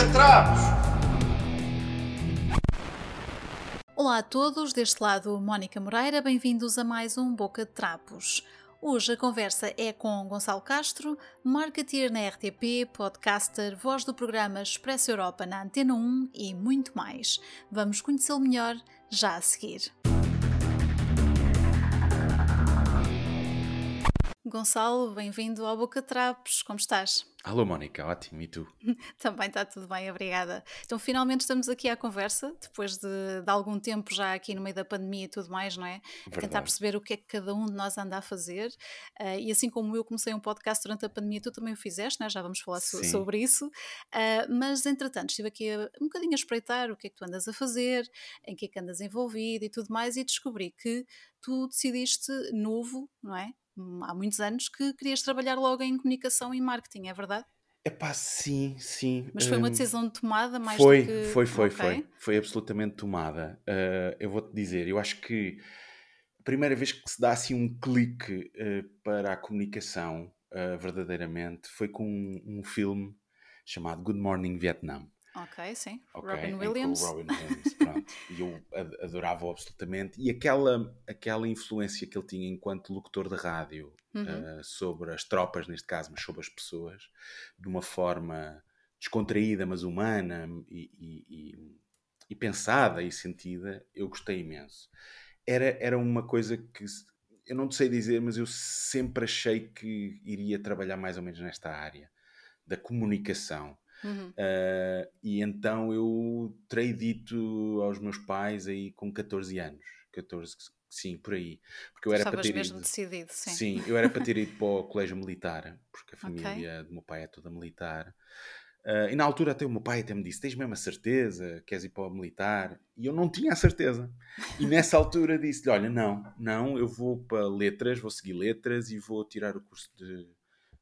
Boca Trapos! Olá a todos, deste lado Mónica Moreira, bem-vindos a mais um Boca de Trapos. Hoje a conversa é com Gonçalo Castro, marketeer na RTP, podcaster, voz do programa Expresso Europa na Antena 1 e muito mais. Vamos conhecê-lo melhor já a seguir. Gonçalo, bem-vindo ao Boca Trapos, como estás? Alô Mónica, ótimo, e tu? Também está tudo bem, obrigada. Então finalmente estamos aqui à conversa, depois de, de algum tempo já aqui no meio da pandemia e tudo mais, não é? Verdade. Tentar perceber o que é que cada um de nós anda a fazer. Uh, e assim como eu comecei um podcast durante a pandemia, tu também o fizeste, não é? Já vamos falar so sobre isso. Uh, mas entretanto, estive aqui a, um bocadinho a espreitar o que é que tu andas a fazer, em que é que andas envolvido e tudo mais, e descobri que tu decidiste novo, não é? Há muitos anos que querias trabalhar logo em comunicação e marketing, é verdade? É pá, sim, sim. Mas foi uma hum, decisão tomada mais foi, do que... Foi, foi, okay. foi. Foi absolutamente tomada. Uh, eu vou-te dizer, eu acho que a primeira vez que se dá assim um clique uh, para a comunicação, uh, verdadeiramente, foi com um, um filme chamado Good Morning Vietnam. Ok, sim. Okay, Robin Williams. Robin Williams, pronto. e eu adorava-o absolutamente. E aquela, aquela influência que ele tinha enquanto locutor de rádio uhum. uh, sobre as tropas, neste caso, mas sobre as pessoas, de uma forma descontraída, mas humana e, e, e, e pensada e sentida, eu gostei imenso. Era, era uma coisa que eu não sei dizer, mas eu sempre achei que iria trabalhar mais ou menos nesta área da comunicação Uhum. Uh, e então eu terei dito aos meus pais aí com 14 anos, 14, sim, por aí. Porque eu era para ter mesmo ido, decidido, sim. Sim, eu era para ter ido para o colégio militar, porque a família okay. do meu pai é toda militar. Uh, e na altura até o meu pai até me disse: Tens mesmo a certeza? Queres ir para o militar? E eu não tinha a certeza. E nessa altura disse-lhe: Olha, não, não, eu vou para letras, vou seguir letras e vou tirar o curso de,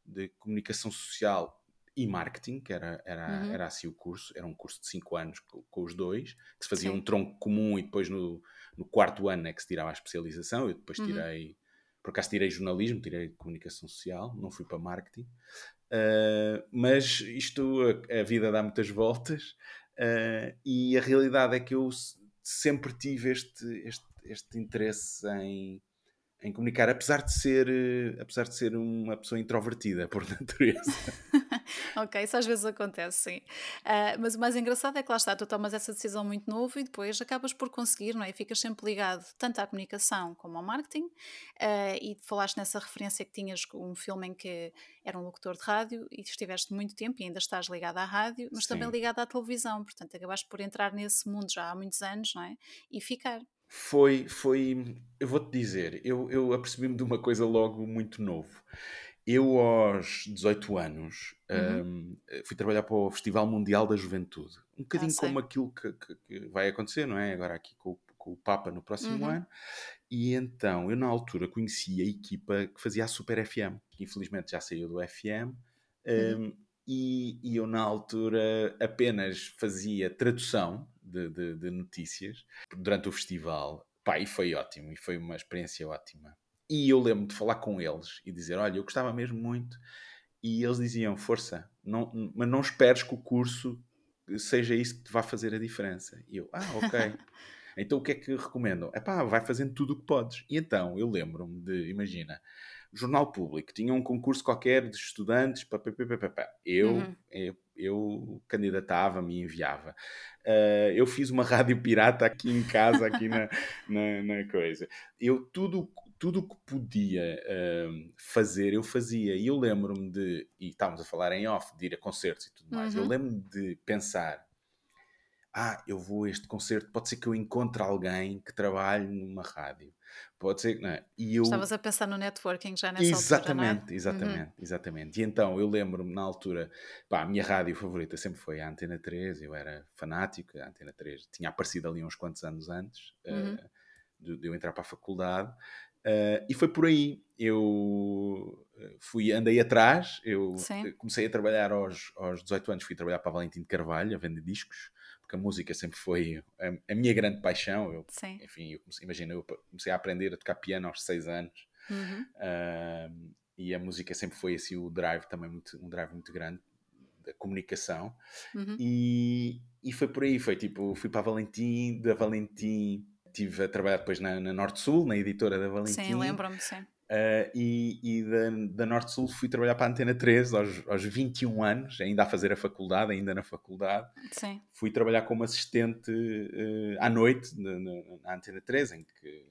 de comunicação social e marketing, que era, era, uhum. era assim o curso, era um curso de 5 anos com, com, os dois, que se fazia Sim. um tronco comum e depois no, no quarto ano é que se tirava a especialização. Eu depois uhum. tirei, uhum. por acaso tirei jornalismo, tirei comunicação social, não fui para marketing. Uh, mas isto, a, a, vida dá muitas voltas uh, e a realidade é que eu sempre tive este, este, este interesse em em comunicar, apesar de ser, eh, apesar de ser uma pessoa introvertida por natureza. ok, isso às vezes acontece, sim. Uh, mas o mais engraçado é que lá está, tu tomas essa decisão muito novo e depois acabas por conseguir, não é? E ficas sempre ligado tanto à comunicação como ao marketing. Uh, e falaste nessa referência que tinhas com um filme em que era um locutor de rádio e estiveste muito tempo e ainda estás ligado à rádio, mas sim. também ligado à televisão. Portanto, acabaste por entrar nesse mundo já há muitos anos, não é? E ficar. Foi, foi, eu vou-te dizer, eu, eu apercebi-me de uma coisa logo muito novo. Eu, aos 18 anos, uhum. um, fui trabalhar para o Festival Mundial da Juventude. Um bocadinho ah, como aquilo que, que, que, vai acontecer, não é? Agora aqui com, com o Papa no próximo uhum. ano. E então, eu na altura conheci a equipa que fazia a Super FM, que infelizmente já saiu do FM. Uhum. Um, e, e, eu na altura apenas fazia tradução de, de, de, notícias durante o festival. Pá, e foi ótimo, e foi uma experiência ótima. E eu lembro de falar com eles e dizer: Olha, eu gostava mesmo muito. E eles diziam: Força, não, mas não esperes que o curso seja isso que te vá fazer a diferença. E eu: Ah, ok. então o que é que recomendam? É pá, vai fazendo tudo o que podes. E então eu lembro-me de, imagina, Jornal Público, tinha um concurso qualquer de estudantes, pá, pá, pá, pá, Eu, uhum. eu, eu candidatava-me enviava. Uh, eu fiz uma rádio pirata aqui em casa, aqui na, na, na, coisa. Eu tudo tudo o que podia uh, fazer, eu fazia. E eu lembro-me de, e estávamos a falar em off, de ir a concertos e tudo mais. Uhum. Eu lembro-me de pensar ah, eu vou a este concerto, pode ser que eu encontre alguém que trabalhe numa rádio. Pode ser, não é? E eu... Estavas a pensar no networking já nessa exatamente, altura, é? Exatamente, uhum. exatamente. E então eu lembro-me na altura, pá, a minha rádio favorita sempre foi a Antena 3, eu era fanático, a Antena 3 tinha aparecido ali uns quantos anos antes uhum. uh, de, de, eu entrar para a faculdade. Uh, e foi por aí, eu eh, fui, andei atrás, eu Sim. comecei a trabalhar aos, aos 18 anos, fui trabalhar para a Valentim de Carvalho, a vender discos, porque a música sempre foi a, a minha grande paixão. Eu, Sim. Enfim, eu comecei, imagina, eu comecei a aprender a tocar piano aos 6 anos uhum. uh, e a música sempre foi assim o drive também muito, um drive muito grande da comunicação. Uhum. E, e foi por aí, foi tipo, fui para a Valentim, da Valentim estive a trabalhar depois na, na Norte Sul, na editora da Valentim. Sim, lembro-me, sim. Uh, e, e da, da Norte Sul fui trabalhar para a Antena 13 aos, aos 21 anos, ainda a fazer a faculdade, ainda na faculdade. Sim. Fui trabalhar como assistente uh, à noite na, na, na, Antena 13, em que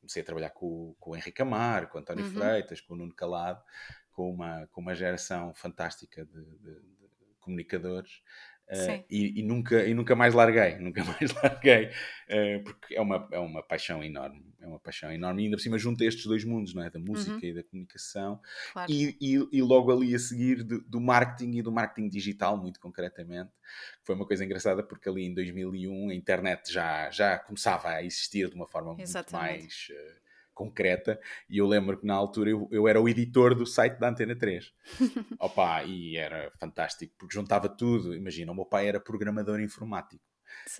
comecei a trabalhar com, com o Henrique Amar, com o António uhum. Freitas, com o Nuno Calado, com uma, com uma geração fantástica de, de, de comunicadores. Uh, e, e, nunca, e nunca mais larguei, nunca mais larguei, uh, porque é uma, é uma paixão enorme, é uma paixão enorme, e ainda por cima junta estes dois mundos, não é? Da música uhum. e da comunicação, claro. e, e, e, logo ali a seguir do, do, marketing e do marketing digital, muito concretamente, foi uma coisa engraçada, porque ali em 2001 a internet já, já começava a existir de uma forma Exatamente. muito mais... Uh, concreta, e eu lembro que na altura eu, eu era o editor do site da Antena 3. Opa, e era fantástico, porque juntava tudo. Imagina, o meu pai era programador informático.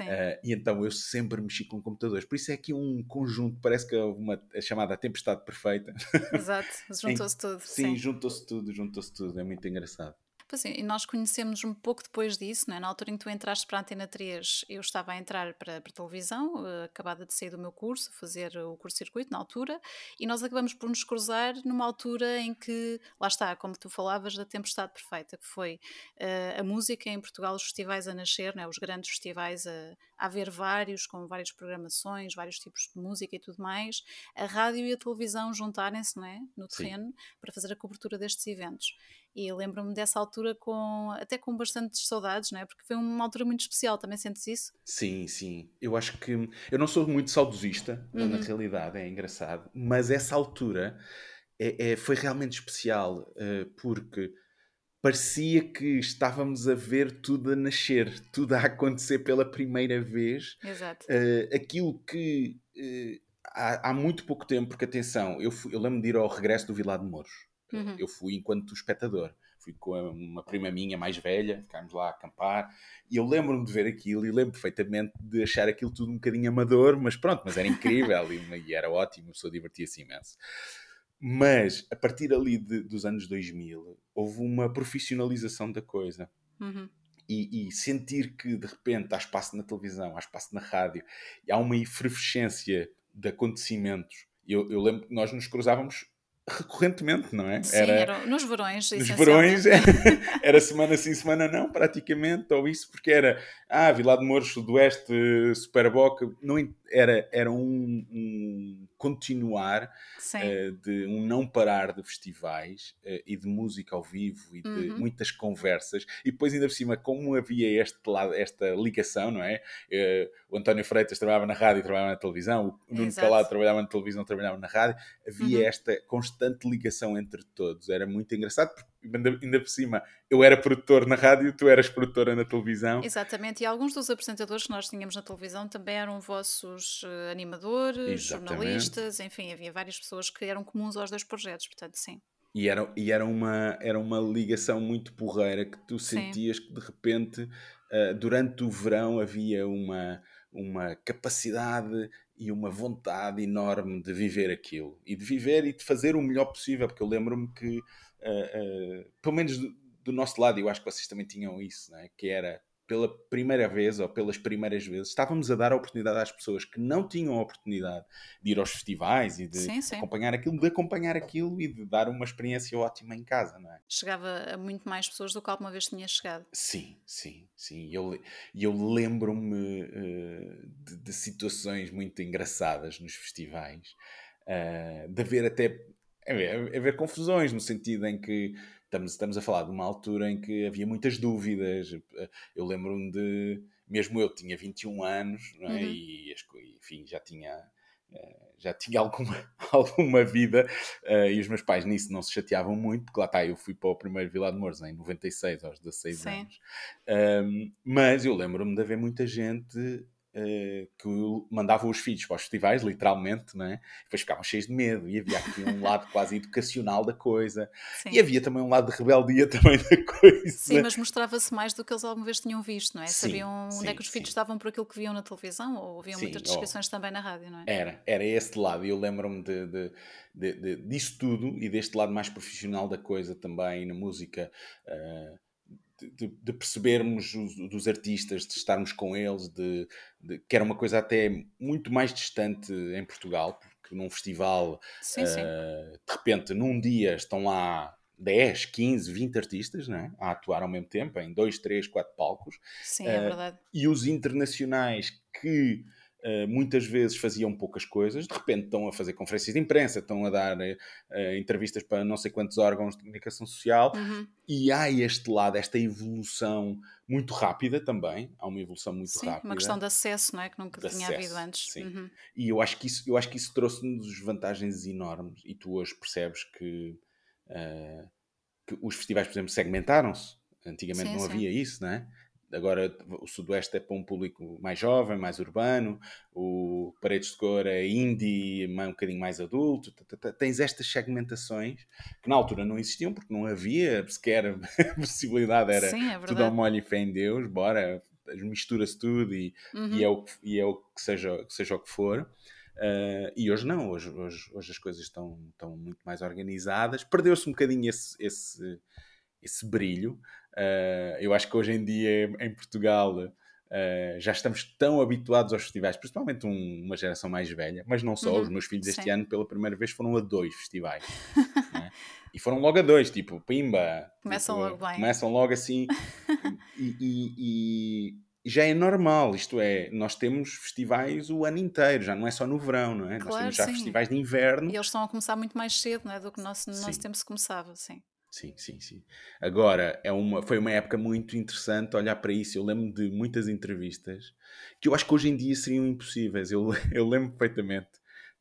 Uh, e então eu sempre mexi com computadores. Por isso é que um conjunto, parece que é uma a chamada tempestade perfeita. Exato, juntou-se tudo. Sim, sim. juntou-se tudo, juntou-se tudo. É muito engraçado. Pois sim, e nós conhecemos um pouco depois disso, não é? na altura em que tu entraste para a Antena 3, eu estava a entrar para, para a televisão, uh, acabada de sair do meu curso, fazer o curso-circuito na altura, e nós acabamos por nos cruzar numa altura em que, lá está, como tu falavas, da tempestade perfeita, que foi uh, a música em Portugal, os festivais a nascer, não é? os grandes festivais a, a haver vários, com várias programações, vários tipos de música e tudo mais, a rádio e a televisão juntarem-se não é? no terreno Sim. para fazer a cobertura destes eventos. E lembro-me dessa altura com até com bastantes saudades, não é? Porque foi uma altura muito especial, também sentes isso? Sim, sim. Eu acho que eu não sou muito saudosista, uhum. na realidade, é engraçado, mas essa altura é, é foi realmente especial uh, porque parecia que estávamos a ver tudo a nascer, tudo a acontecer pela primeira vez. Exato. Uh, aquilo que uh, há, há, muito pouco tempo, porque atenção, eu, fui, eu lembro de ir ao regresso do Vilar de Mouros. Uhum. Eu fui enquanto espectador. Fui com uma prima minha mais velha, ficámos lá a acampar, e eu lembro-me de ver aquilo e lembro perfeitamente de achar aquilo tudo um bocadinho amador, mas pronto, mas era incrível e, e, era ótimo, a pessoa divertia-se imenso. Mas a partir ali de, dos anos 2000 houve uma profissionalização da coisa. Uhum. E, e, sentir que de repente há espaço na televisão, há espaço na rádio, há uma efervescência de acontecimentos. Eu, eu lembro que nós nos cruzávamos recorrentemente, não é? Sim, era, era nos verões. Nos verões, era, era, semana sim, semana não, praticamente, ou isso, porque era, ah, Vila de Mouros, Sudoeste, Superboca, não, era, era um, um continuar uh, de um não parar de festivais uh, e de música ao vivo e de uhum. muitas conversas. E depois ainda por cima como havia este lado, esta ligação não é? Uh, o António Freitas trabalhava na rádio e trabalhava na televisão o Nuno Calado trabalhava na televisão trabalhava na rádio havia uhum. esta constante ligação entre todos. Era muito engraçado porque ainda por cima, eu era produtor na rádio, tu eras produtora na televisão. Exatamente, e alguns dos apresentadores que nós tínhamos na televisão também eram vossos uh, animadores, Exatamente. jornalistas, enfim, havia várias pessoas que eram comuns aos dois projetos, portanto, sim. E era, e era, uma, era uma ligação muito porreira que tu sentias sim. que de repente, uh, durante o verão, havia uma, uma capacidade e uma vontade enorme de viver aquilo e de viver e de fazer o melhor possível, porque eu lembro-me que pelo menos do, do, nosso lado, eu acho que vocês também tinham isso, né? que era pela primeira vez ou pelas primeiras vezes, estávamos a dar a oportunidade às pessoas que não tinham a oportunidade de ir aos festivais e de sim, sim. acompanhar aquilo, de acompanhar aquilo e de dar uma experiência ótima em casa, não é? Chegava a muito mais pessoas do que alguma vez tinha chegado. Sim, sim, sim. E eu, eu lembro-me uh, de, de, situações muito engraçadas nos festivais, uh, de haver até é haver confusões, no sentido em que estamos, estamos a falar de uma altura em que havia muitas dúvidas. Eu lembro-me de, mesmo eu tinha 21 anos, não é? Uhum. e enfim, já tinha eh, já tinha alguma, alguma vida uh, e os meus pais nisso não se chateavam muito, porque lá está, eu fui para o primeiro Vila de Mouros em 96, aos 16 Sim. anos. Um, mas eu lembro-me de haver muita gente uh, que mandavam os filhos para os festivais, literalmente, não é? depois ficavam cheios de medo e havia aqui um lado quase educacional da coisa Sim. e havia também um lado de rebeldia também da coisa. Sim, mas mostrava-se mais do que eles alguma vez tinham visto, não é? Sim, Sabiam onde sim, é que os filhos estavam por aquilo que viam na televisão ou ouviam muitas descrições oh, também na rádio, não é? Era, era esse lado e eu lembro-me de, de, de, de, disso tudo e deste lado mais profissional da coisa também na música. Uh, de, de, percebermos os, dos artistas, de estarmos com eles, de, de, que era uma coisa até muito mais distante em Portugal, porque num festival, sim, uh, sim. de repente, num dia estão lá 10, 15, 20 artistas né, a atuar ao mesmo tempo, em 2, 3, 4 palcos. Sim, é verdade. E os internacionais que uh, muitas vezes faziam poucas coisas, de repente estão a fazer conferências de imprensa, estão a dar uh, entrevistas para não sei quantos órgãos de comunicação social, uhum. e há este lado, esta evolução muito rápida também, há uma evolução muito sim, rápida. uma questão de acesso, não é? Que nunca de tinha acesso, havido antes. Sim. Uhum. E eu acho que isso, eu acho que isso trouxe-nos vantagens enormes, e tu hoje percebes que Uh, que os festivais, por exemplo, segmentaram-se. Antigamente sim, não sim. havia isso, não é? Agora o Sudoeste é para um público mais jovem, mais urbano, o Paredes de Cor é indie, um bocadinho mais adulto. Tens estas segmentações que na altura não existiam porque não havia sequer a possibilidade, era Sim, é tudo ao molho e fé em Deus, bora, mistura-se tudo e, uhum. e, é o, e é o que seja, que seja o que for. Uh, e hoje não, hoje, hoje, hoje as coisas estão, estão muito mais organizadas. Perdeu-se um bocadinho esse, esse, esse brilho. Uh, eu acho que hoje em dia em Portugal uh, já estamos tão habituados aos festivais, principalmente um, uma geração mais velha, mas não só. Uhum, os meus filhos este sim. ano, pela primeira vez, foram a dois festivais. né? E foram logo a dois, tipo, pimba. Começam tipo, logo bem. Começam logo assim. e, e, e já é normal, isto é, nós temos festivais o ano inteiro, já não é só no verão, não é? Claro, nós temos já sim. festivais de inverno. E eles estão a começar muito mais cedo, não é? Do que no nosso, no nosso tempo se começava, sim. Sim, sim, sim. Agora, é uma, foi uma época muito interessante olhar para isso. Eu lembro de muitas entrevistas que eu acho que hoje em dia seriam impossíveis. Eu, eu lembro perfeitamente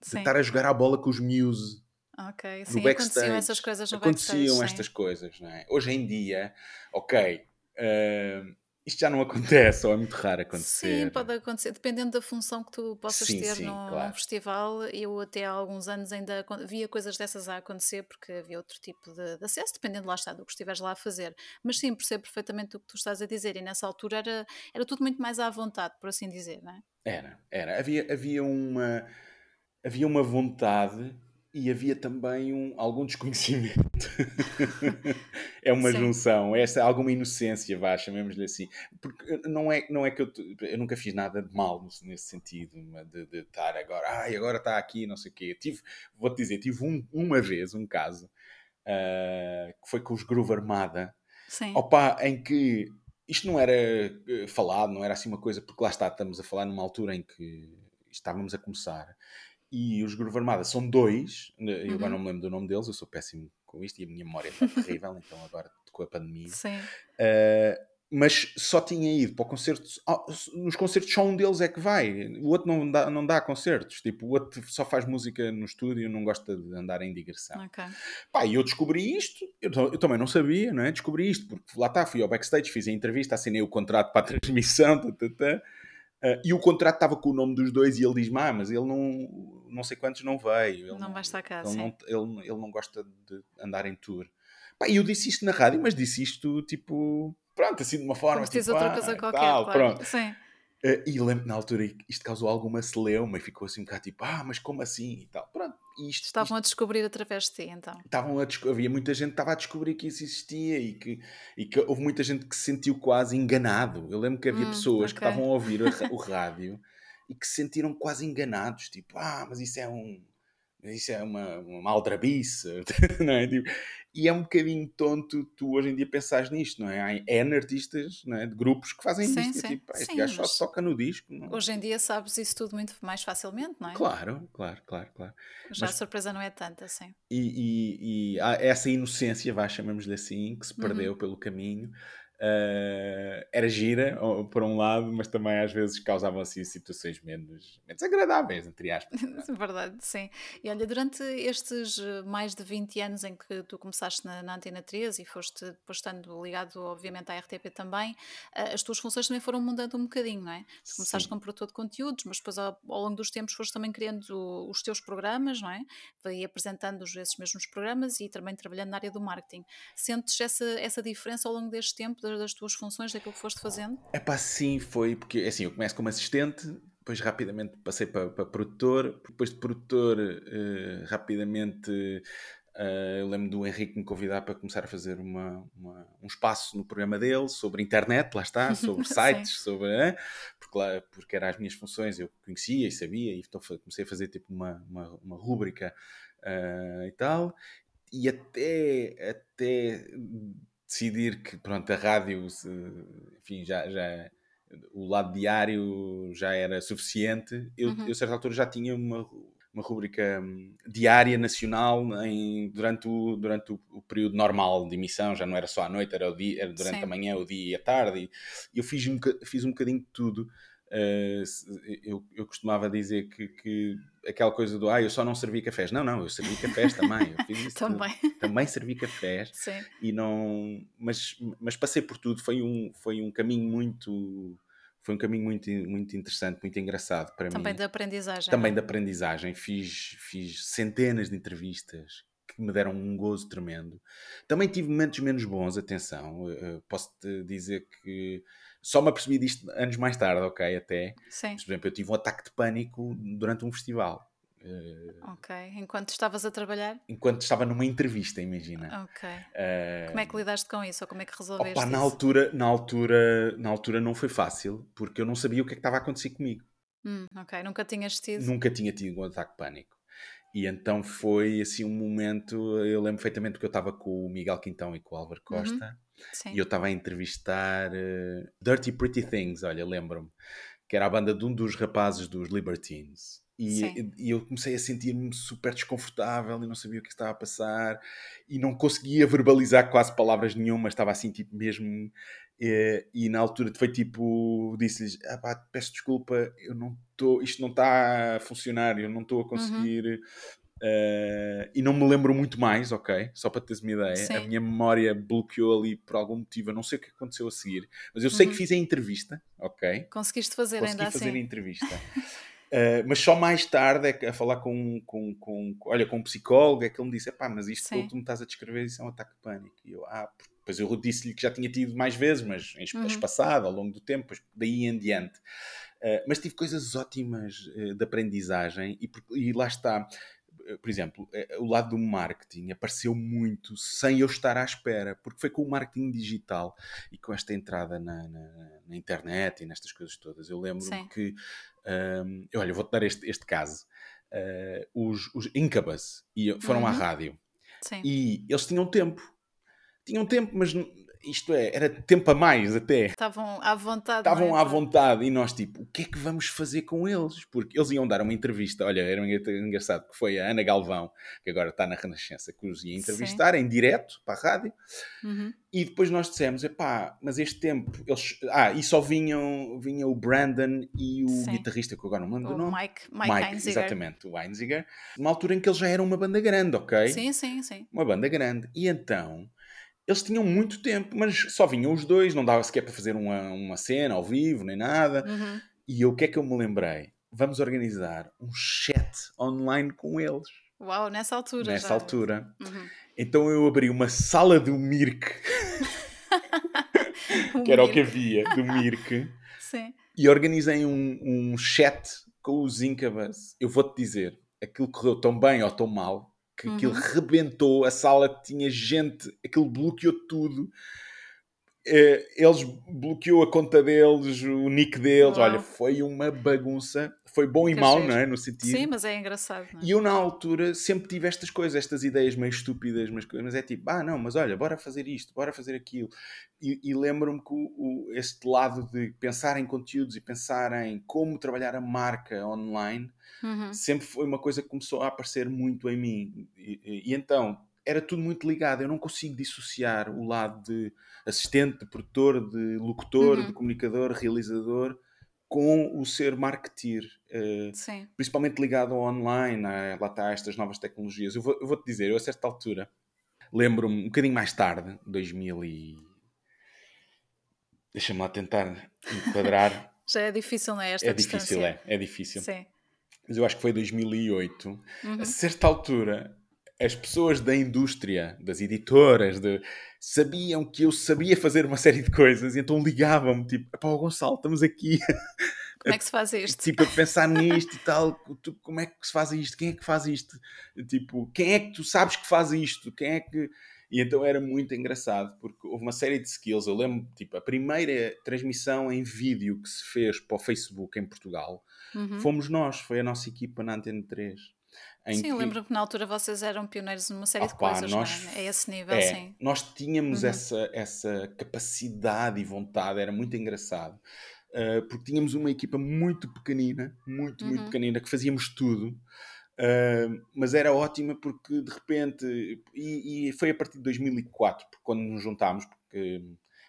de sim. estar a jogar a bola com os Muse. Ok, no sim, backstage. aconteciam essas coisas no Aconteciam backstage, estas coisas, não é? Hoje em dia, ok, uh, isto já não acontece, ou é muito raro acontecer. Sim, pode acontecer, dependendo da função que tu possas Sim, ter sim, num, claro. festival. Eu até há alguns anos ainda via coisas dessas a acontecer porque havia outro tipo de, de acesso, dependendo lá está do que estiveres lá a fazer. Mas sim, percebo perfeitamente o que tu estás a dizer e nessa altura era, era tudo muito mais à vontade, por assim dizer, não é? Era, era. Havia, havia, uma, havia uma vontade e havia também um, algum desconhecimento. é uma Sim. junção, essa alguma inocência, vá, chamemos-lhe assim. Porque não é, não é que eu, eu nunca fiz nada de mal nesse, sentido, de, de estar agora, ai, agora está aqui, não sei o quê. Tive, vou-te dizer, tive um- uma vez um caso ah, que foi com os Groove Armada, Sim. opa, em que isto não era eh, falado, não era assim uma coisa, porque lá está, estamos a falar numa altura em que estávamos a começar. E os Groove Armada são dois, eu agora Uhum. não me lembro do nome deles, eu sou péssimo com isto e a minha memória está terrível, então agora com a pandemia. Sim. Uh, mas só tinha ido para o concerto. nos concertos, só um deles é que vai. O outro não dá, não dá concertos. Tipo, o outro só faz música no estúdio, não gosta de andar em digressão. Ok. Pá, e eu descobri isto, eu, eu também não sabia, não é? Descobri isto, porque lá está, fui ao backstage, fiz a entrevista, assinei o contrato para a transmissão, tá, tá. Uh, e o contrato estava com o nome dos dois e ele diz-me, ah, mas ele não, não sei quantos não veio. Ele Não vai estar cá, ele sim. não, ele, ele não gosta de andar em tour. Pá, e eu disse isto na rádio, mas disse isto tipo, pronto, assim de uma forma. Como tipo, outra ah, coisa qualquer, tal, claro. pronto. Sim. Uh, e lembro na altura isto causou alguma celeuma e ficou assim um bocado tipo, ah, mas como assim e tal. Pronto, isto, Estavam a descobrir através de ti, então. estavam a desco- havia muita gente que estava a descobrir que isso existia e que, e que houve muita gente que se sentiu quase enganado. Eu lembro que havia Hum, pessoas que ok. estavam a ouvir o rádio e que se sentiram quase enganados, tipo, ah, mas isso é um isso é uma, uma aldrabice, não é? Tipo, e é um bocadinho tonto tu hoje em dia pensares nisto, não é? Há N artistas não é? de grupos que fazem Sim, isto, e sim. tipo, "Pá, este Sim, gajo só toca no disco. Não? Hoje em dia sabes isso tudo muito mais facilmente, não é? Claro, claro, claro, claro. Já Mas a surpresa não é tanta, sim. e, e- e há essa inocência, vá, chamemos-lhe assim, que se Uhum. perdeu pelo caminho. Eh, era gira, por um lado, mas também às vezes causavam assim situações menos, menos agradáveis, entre aspas. é? Verdade, sim. E olha, durante estes eh, mais de 20 anos em que tu começaste na, na Antena 13 e foste depois estando ligado, obviamente, à RTP também, eh, as tuas funções também foram mudando um bocadinho, não é? Tu começaste Sim. como produtor de conteúdos, mas depois ao, ao longo dos tempos foste também criando os teus programas, não é? Vai apresentando esses mesmos programas e também trabalhando na área do marketing. Sentes essa, essa diferença ao longo deste tempo das, tuas funções, daquilo que foste fazendo? É pá, sim, foi porque assim, eu começo como assistente, depois rapidamente passei para, para produtor, depois de produtor, eh, rapidamente Uh, eu lembro do Henrique me convidar para começar a fazer uma, uma, um espaço no programa dele sobre internet, lá está, sobre sites, sobre. Uh, porque, lá, porque eram as minhas funções, eu conhecia e sabia, e então comecei a fazer tipo uma, uma, uma rúbrica uh, e tal. E até, até decidir que pronto, a rádio, enfim, já, já o lado diário já era suficiente, eu, uhum. eu a certa altura já tinha uma uma rubrica hum, diária nacional em, durante, o, durante o, o, período normal de emissão, já não era só à noite, era, o dia, era durante Sim. a manhã, o dia e a tarde. E eu fiz um, fiz um bocadinho de tudo. Uh, eu, eu costumava dizer que, que, aquela coisa do ah, eu só não servi cafés. Não, não, eu servi cafés também. Eu fiz isso também. também servi cafés. Sim. E não, mas, mas passei por tudo. Foi um, foi um caminho muito foi um caminho muito, muito interessante, muito engraçado para Também mim. Também de aprendizagem. Também de aprendizagem. Fiz, fiz centenas de entrevistas que me deram um gozo tremendo. Também tive momentos menos bons, atenção. Uh, Posso-te dizer que só me apercebi disto anos mais tarde, ok? Até. Sim. Mas, por exemplo, eu tive um ataque de pânico durante um festival. Uh, ok. Enquanto estavas a trabalhar? Enquanto estava numa entrevista, imagina. Ok. Uh, como é que lidaste com isso? Ou como é que resolveste opa, na altura, na altura, na altura não foi fácil, porque eu não sabia o que é que estava a acontecer comigo. Hum, ok. Nunca tinhas tido? Nunca tinha tido um ataque de pânico. E então foi assim um momento, eu lembro perfeitamente porque eu estava com o Miguel Quintão e com o Álvaro uhum. Costa uhum. E eu estava a entrevistar uh, Dirty Pretty Things, olha, lembro-me, que era a banda de um dos rapazes dos Libertines. E, e, eu comecei a sentir-me super desconfortável e não sabia o que estava a passar e não conseguia verbalizar quase palavras nenhuma, estava assim tipo mesmo. E, eh, e na altura foi tipo, disse-lhes: ah, pá, peço desculpa, eu não estou, isto não está a funcionar, eu não estou a uhum. conseguir. Uhum. Uh, e não me lembro muito mais, ok? Só para teres uma ideia. Sim. A minha memória bloqueou ali por algum motivo. Eu não sei o que aconteceu a seguir, mas eu sei uhum. que fiz a entrevista, ok? Conseguiste fazer Consegui ainda fazer assim. a entrevista. Uh, mas só mais tarde, é a falar com, com, com, olha, com um psicólogo, é que ele me disse: pá, mas isto que tu me estás a descrever, isso é um ataque de pânico. E eu, ah, depois eu disse-lhe que já tinha tido mais vezes, mas em uhum. espaçado, ao longo do tempo, daí em diante. Uh, mas tive coisas ótimas uh, de aprendizagem e, e lá está por exemplo, o lado do marketing apareceu muito sem eu estar à espera, porque foi com o marketing digital e com esta entrada na, na, na internet e nestas coisas todas. Eu lembro-me que um, olha, vou-te dar este, este caso. Uh, os, os Incubus foram uhum. à rádio Sim. e eles tinham tempo. Tinham tempo, mas isto é, era tempo a mais até. Estavam à vontade. Estavam é? à vontade e nós, tipo, o que é que vamos fazer com eles? Porque eles iam dar uma entrevista. Olha, era engraçado que foi a Ana Galvão, que agora está na Renascença, que os ia entrevistar Sim. em direto para a rádio. Uhum. E depois nós dissemos, epá, mas este tempo, eles... Ah, e só vinham, vinha o Brandon e o Sim. guitarrista, que agora não me lembro o nome. Mike, Mike, Mike Einziger. exatamente, o Einziger. Uma altura em que eles já eram uma banda grande, ok? Sim, sim, sim. Uma banda grande. E então eles tinham muito tempo, mas só vinham os dois, não dava sequer para fazer uma, uma cena ao vivo, nem nada. Uhum. E eu, o que é que eu me lembrei? Vamos organizar um chat online com eles. Uau, nessa altura. Nessa já. altura. Uhum. Então eu abri uma sala do Mirk, que era o que havia do Mirk, Sim. e organizei um, um chat com os Incubus. Eu vou-te dizer, aquilo correu tão bem ou tão mal que uhum. aquilo rebentou, a sala tinha gente, aquilo bloqueou tudo. Uh, eles bloqueou a conta deles, o nick deles. Olha, foi uma bagunça. Foi bom e mau, não é? No sentido. Sim, mas é engraçado. É? E eu, na altura, sempre tive estas coisas, estas ideias meio estúpidas, mas, mas é tipo, ah, não, mas olha, bora fazer isto, bora fazer aquilo. E, e lembro-me que o, o, este lado de pensar em conteúdos e pensar em como trabalhar a marca online uhum. sempre foi uma coisa que começou a aparecer muito em mim. E, e, e, então era tudo muito ligado. Eu não consigo dissociar o lado de assistente, de produtor, de locutor, uhum. de comunicador, realizador com o ser marketeer, uh, principalmente ligado ao online, uh, lá está estas novas tecnologias. Eu vou-te vou dizer, eu a certa altura lembro-me um bocadinho mais tarde, 2000 e... Deixa-me lá tentar enquadrar. Já é difícil, não é? Esta é distância. difícil, é. É difícil. Sim mas eu acho que foi 2008, uhum. a certa altura, as pessoas da indústria, das editoras, de, sabiam que eu sabia fazer uma série de coisas e então ligavam-me, tipo, pá, Gonçalo, estamos aqui. Como é que se faz isto? Tipo, a pensar nisto e tal, como é que se faz isto? Quem é que faz isto? Tipo, quem é que tu sabes que faz isto? Quem é que. E então era muito engraçado, porque houve uma série de skills. Eu lembro, tipo, a primeira transmissão em vídeo que se fez para o Facebook em Portugal uhum. fomos nós, foi a nossa equipa na Antena 3. Sim, que... lembro que na altura vocês eram pioneiros numa série Opa, de coisas, nós... é? A esse nível, é, sim. Nós tínhamos uhum. essa, essa capacidade e vontade, era muito engraçado. Uh, porque tínhamos uma equipa muito pequenina, muito, uhum. muito pequenina, que fazíamos tudo. Uh, mas era ótima porque de repente, e, e, foi a partir de 2004, porque quando nos juntámos, porque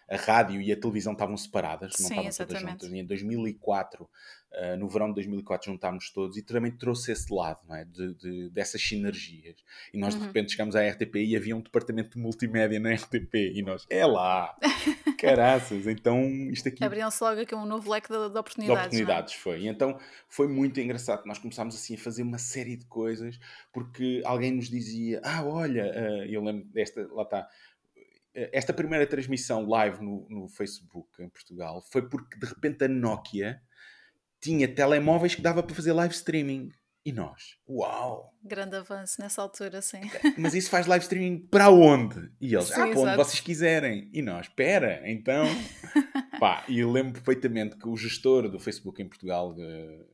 a rádio e a televisão estavam separadas, não Sim, estavam todas juntas. E em 2004, uh, ah, no verão de 2004, juntámos todos e também trouxe esse lado, não é? De, de dessas sinergias. E nós, uhum. de repente, chegámos à RTP e havia um departamento de multimédia na RTP e nós, é lá, caraças, então isto aqui... Abriam-se logo aqui um novo leque de, de oportunidades. De oportunidades, é? foi. E então foi muito engraçado, nós começámos assim a fazer uma série de coisas, porque alguém nos dizia, ah, olha, uh, eu lembro desta, lá está, esta primeira transmissão live no, no, Facebook em Portugal foi porque de repente a Nokia tinha telemóveis que dava para fazer live streaming. E nós, uau! Grande avanço nessa altura, sim. Mas isso faz live streaming para onde? E eles, sim, ah, para onde vocês quiserem. E nós, espera, então. Pá, e eu lembro perfeitamente que o gestor do Facebook em Portugal, uh,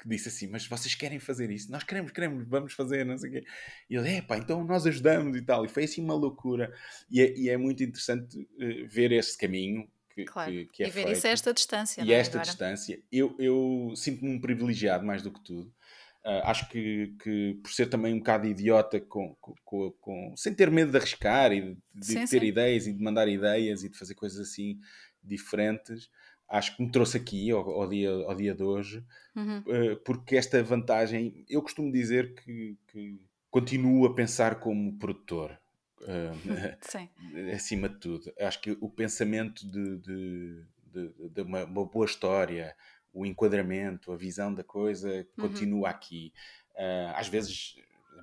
que disse assim: Mas vocês querem fazer isso? Nós queremos, queremos, vamos fazer, não sei o quê. E ele: É pá, então nós ajudamos e tal. E foi assim uma loucura. E é, e é muito interessante uh, ver esse caminho. Que, claro. que, que é e ver feito. isso a esta distância. E é, esta agora? distância. Eu, eu sinto-me um privilegiado mais do que tudo. Uh, acho que, que, por ser também um bocado idiota, com, com, com sem ter medo de arriscar e de, de sim, ter sim. ideias e de mandar ideias e de fazer coisas assim diferentes, acho que me trouxe aqui ao, ao dia, ao dia de hoje, uhum. uh, porque esta vantagem, eu costumo dizer que, que continuo a pensar como produtor. Uh, acima de tudo, acho que o pensamento de, de, de, de uma, uma, boa história, o enquadramento, a visão da coisa uhum. continua aqui. Uh, às vezes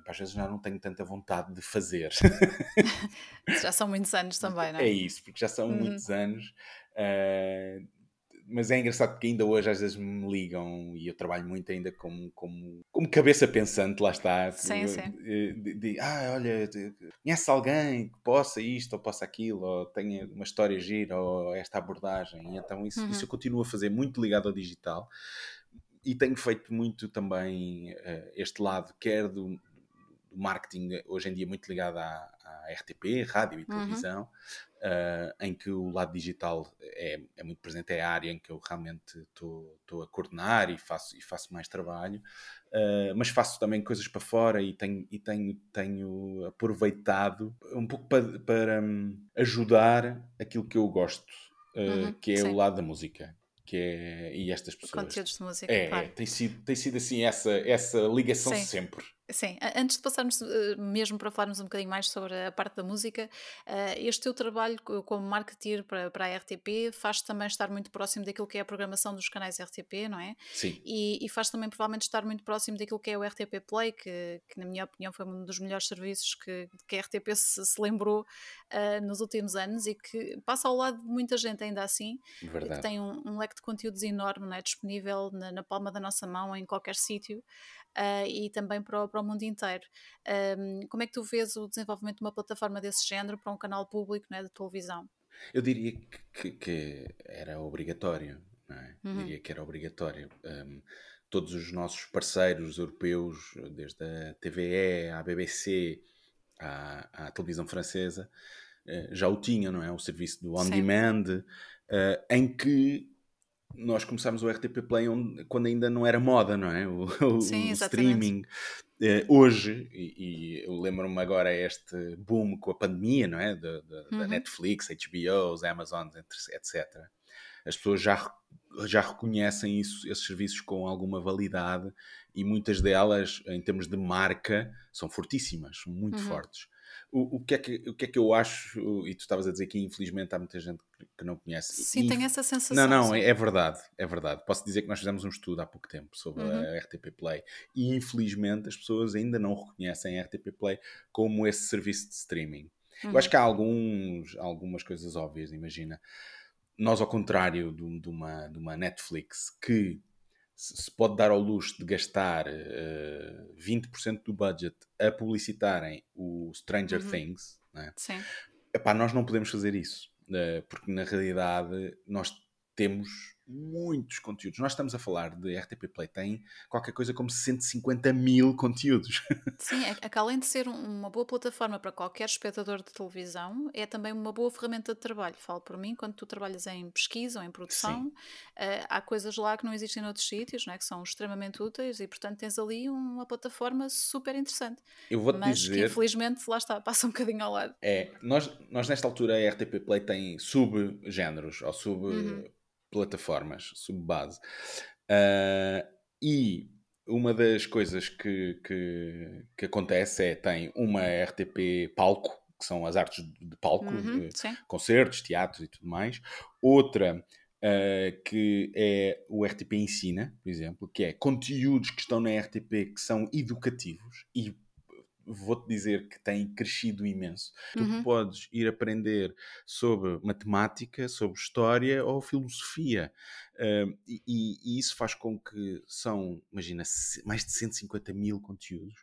às vezes já não tenho tanta vontade de fazer. já são muitos anos também, não é? É isso, porque já são uhum. muitos anos. Uh, mas é engraçado porque ainda hoje às vezes me ligam e eu trabalho muito ainda como, como, como cabeça pensante, lá está. Sim, sim. De, de, ah, olha, conhece alguém que possa isto ou possa aquilo, ou tenha uma história gira ou esta abordagem. E então isso, uhum. isso eu continuo a fazer muito ligado ao digital e tenho feito muito também uh, este lado, quer do, do marketing hoje em dia muito ligado à, à RTP, rádio e uhum. televisão, uhum. Uh, em que o lado digital é, é, muito presente, é a área em que eu realmente estou a coordenar e faço, e faço mais trabalho, uh, mas faço também coisas para fora e tenho, e tenho, tenho aproveitado um pouco para, para um, ajudar aquilo que eu gosto, uh, uhum, que é sim. o lado da música que é e estas pessoas conteúdos de música é, claro. tem sido tem sido assim essa essa ligação Sim. sempre Sim, antes de passarmos uh, mesmo para falarmos um bocadinho mais sobre a parte da música, uh, este teu trabalho como marketeer para, para a RTP faz também estar muito próximo daquilo que é a programação dos canais RTP, não é? Sim. E, e faz também provavelmente estar muito próximo daquilo que é o RTP Play, que, que na minha opinião foi um dos melhores serviços que, que a RTP se, se lembrou uh, nos últimos anos e que passa ao lado de muita gente ainda assim, Verdade. que tem um, um leque de conteúdos enorme, não é? disponível na, na palma da nossa mão em qualquer sítio uh, e também para o, para o mundo inteiro. Um, como é que tu vês o desenvolvimento de uma plataforma desse género para um canal público né, de televisão? Eu diria que, que era obrigatório, não é? Uhum. Diria que era obrigatório. Um, todos os nossos parceiros europeus, desde a TVE, à BBC, à, à televisão francesa, uh, já o tinham, não é? O serviço do on-demand, uh, em que nós começámos o RTP Play onde, quando ainda não era moda, não é? O, o, Sim, o streaming. Uh, hoje, e, e eu lembro-me agora este boom com a pandemia, não é? Da, da, uhum. da Netflix, HBO, Amazon, etc. As pessoas já, já reconhecem isso, esses serviços com alguma validade e muitas delas, em termos de marca, são fortíssimas, muito uhum. fortes o, o, que é que, o que é que eu acho, e tu estavas a dizer que infelizmente há muita gente que não conhece. Sim, tem essa sensação. Não, não, é, é, verdade, é verdade. Posso dizer que nós fizemos um estudo há pouco tempo sobre uhum. a RTP Play e infelizmente as pessoas ainda não reconhecem a RTP Play como esse serviço de streaming. Uhum. Eu acho uhum. que há alguns, algumas coisas óbvias, imagina. nós, ao contrário de, de, uma, de uma Netflix que se pode dar ao luxo de gastar uh, eh, 20% do budget a publicitarem o Stranger uhum. Things, né? Sim. Epá, nós não podemos fazer isso, uh, porque na realidade nós temos muitos conteúdos. Nós estamos a falar de RTP Play, tem qualquer coisa como 150 mil conteúdos. Sim, é, é que além de ser uma boa plataforma para qualquer espectador de televisão, é também uma boa ferramenta de trabalho. Falo por mim, quando tu trabalhas em pesquisa ou em produção, uh, há coisas lá que não existem noutros sítios, né, que são extremamente úteis e, portanto, tens ali uma plataforma super interessante. Eu vou-te Mas dizer... que, infelizmente, lá está, passa um bocadinho ao lado. É, nós, nós nesta altura, a RTP Play tem subgéneros, ou sub... Uhum plataformas, subbase. Uh, e uma das coisas que, que, que, acontece é tem uma RTP palco, que são as artes de palco, uhum, concertos, teatros e tudo mais. Outra uh, que é o RTP Ensina, por exemplo, que é conteúdos que estão na RTP que são educativos e vou-te dizer que tem crescido imenso. Uhum. Tu podes ir aprender sobre matemática, sobre história ou filosofia. Uh, e, e, isso faz com que são, imagina, mais de 150 mil conteúdos.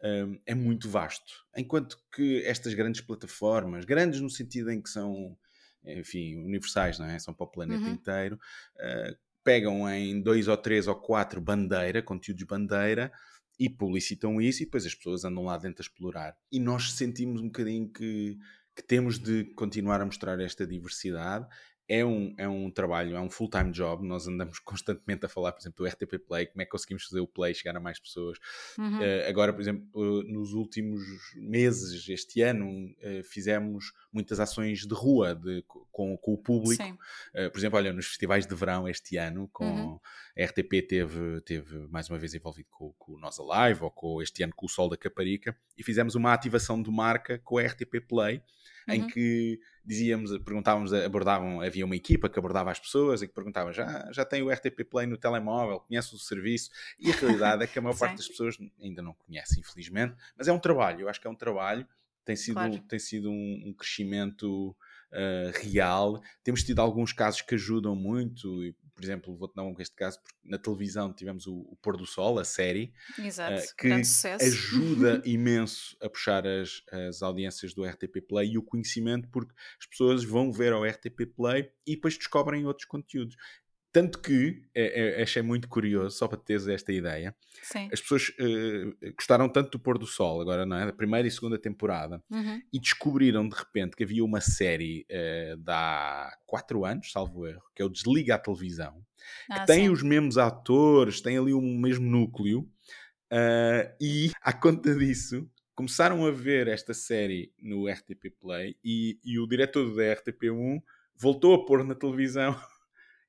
Uh, é muito vasto. Enquanto que estas grandes plataformas, grandes no sentido em que são, enfim, universais, não é? São para o planeta uhum. inteiro. Uh, pegam em dois ou três ou quatro bandeira, conteúdos bandeira, e publicitam isso e depois as pessoas andam lá dentro a explorar. E nós sentimos um bocadinho que, que temos de continuar a mostrar esta diversidade é um, é um trabalho, é um full-time job. Nós andamos constantemente a falar, por exemplo, do RTP Play, como é que conseguimos fazer o Play chegar a mais pessoas. Uhum. Uh, agora, por exemplo, nos últimos meses, este ano, uh, fizemos muitas ações de rua de, com, com o público. Uh, por exemplo, olha, nos festivais de verão este ano, com uhum. a RTP teve, teve mais uma vez envolvido com, com o Nós Alive, ou com este ano com o Sol da Caparica, e fizemos uma ativação de marca com a RTP Play uhum. em que dizíamos, perguntávamos, abordavam, havia uma equipa que abordava as pessoas e que perguntava já, já tem o RTP Play no telemóvel, conhece o serviço? E a realidade é que a maior parte das pessoas ainda não conhece, infelizmente, mas é um trabalho, eu acho que é um trabalho, tem sido, claro. tem sido um, um crescimento uh, real. Temos tido alguns casos que ajudam muito, e, por exemplo, vou-te dar um este caso, porque na televisão tivemos o, o Pôr do Sol, a série, Exato, uh, que ajuda imenso a puxar as, as audiências do RTP Play e o conhecimento, porque as pessoas vão ver ao RTP Play e depois descobrem outros conteúdos. Tanto que, é, é, achei muito curioso, só para teres esta ideia, Sim. as pessoas uh, gostaram tanto do pôr do sol, agora não é? Da primeira e segunda temporada, uhum. e descobriram de repente que havia uma série uh, de há quatro anos, salvo erro, que é o Desliga a Televisão, ah, que tem sim. os mesmos atores, tem ali o mesmo núcleo, uh, e à conta disso, começaram a ver esta série no RTP Play, e, e o diretor da RTP1 voltou a pôr na televisão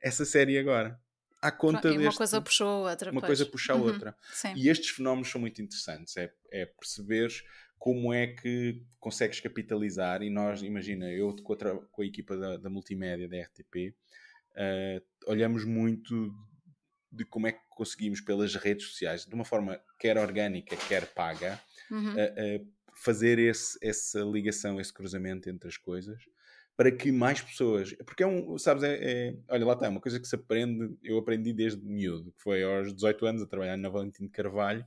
essa série agora. À conta e uma deste, coisa puxou a outra. Uma pois. coisa puxa a uhum. outra. Sim. E estes fenómenos são muito interessantes. É, é perceberes como é que consegues capitalizar. E nós, imagina, eu com a, com a equipa da, da multimédia da RTP, uh, eh, olhamos muito de como é que conseguimos pelas redes sociais, de uma forma quer orgânica, quer paga, uhum. uh, uh, fazer esse, essa ligação, esse cruzamento entre as coisas para que mais pessoas. Porque é um, sabes, é, é, olha, lá está, é uma coisa que se aprende, eu aprendi desde miúdo, que foi aos 18 anos a trabalhar na Valentim de Carvalho.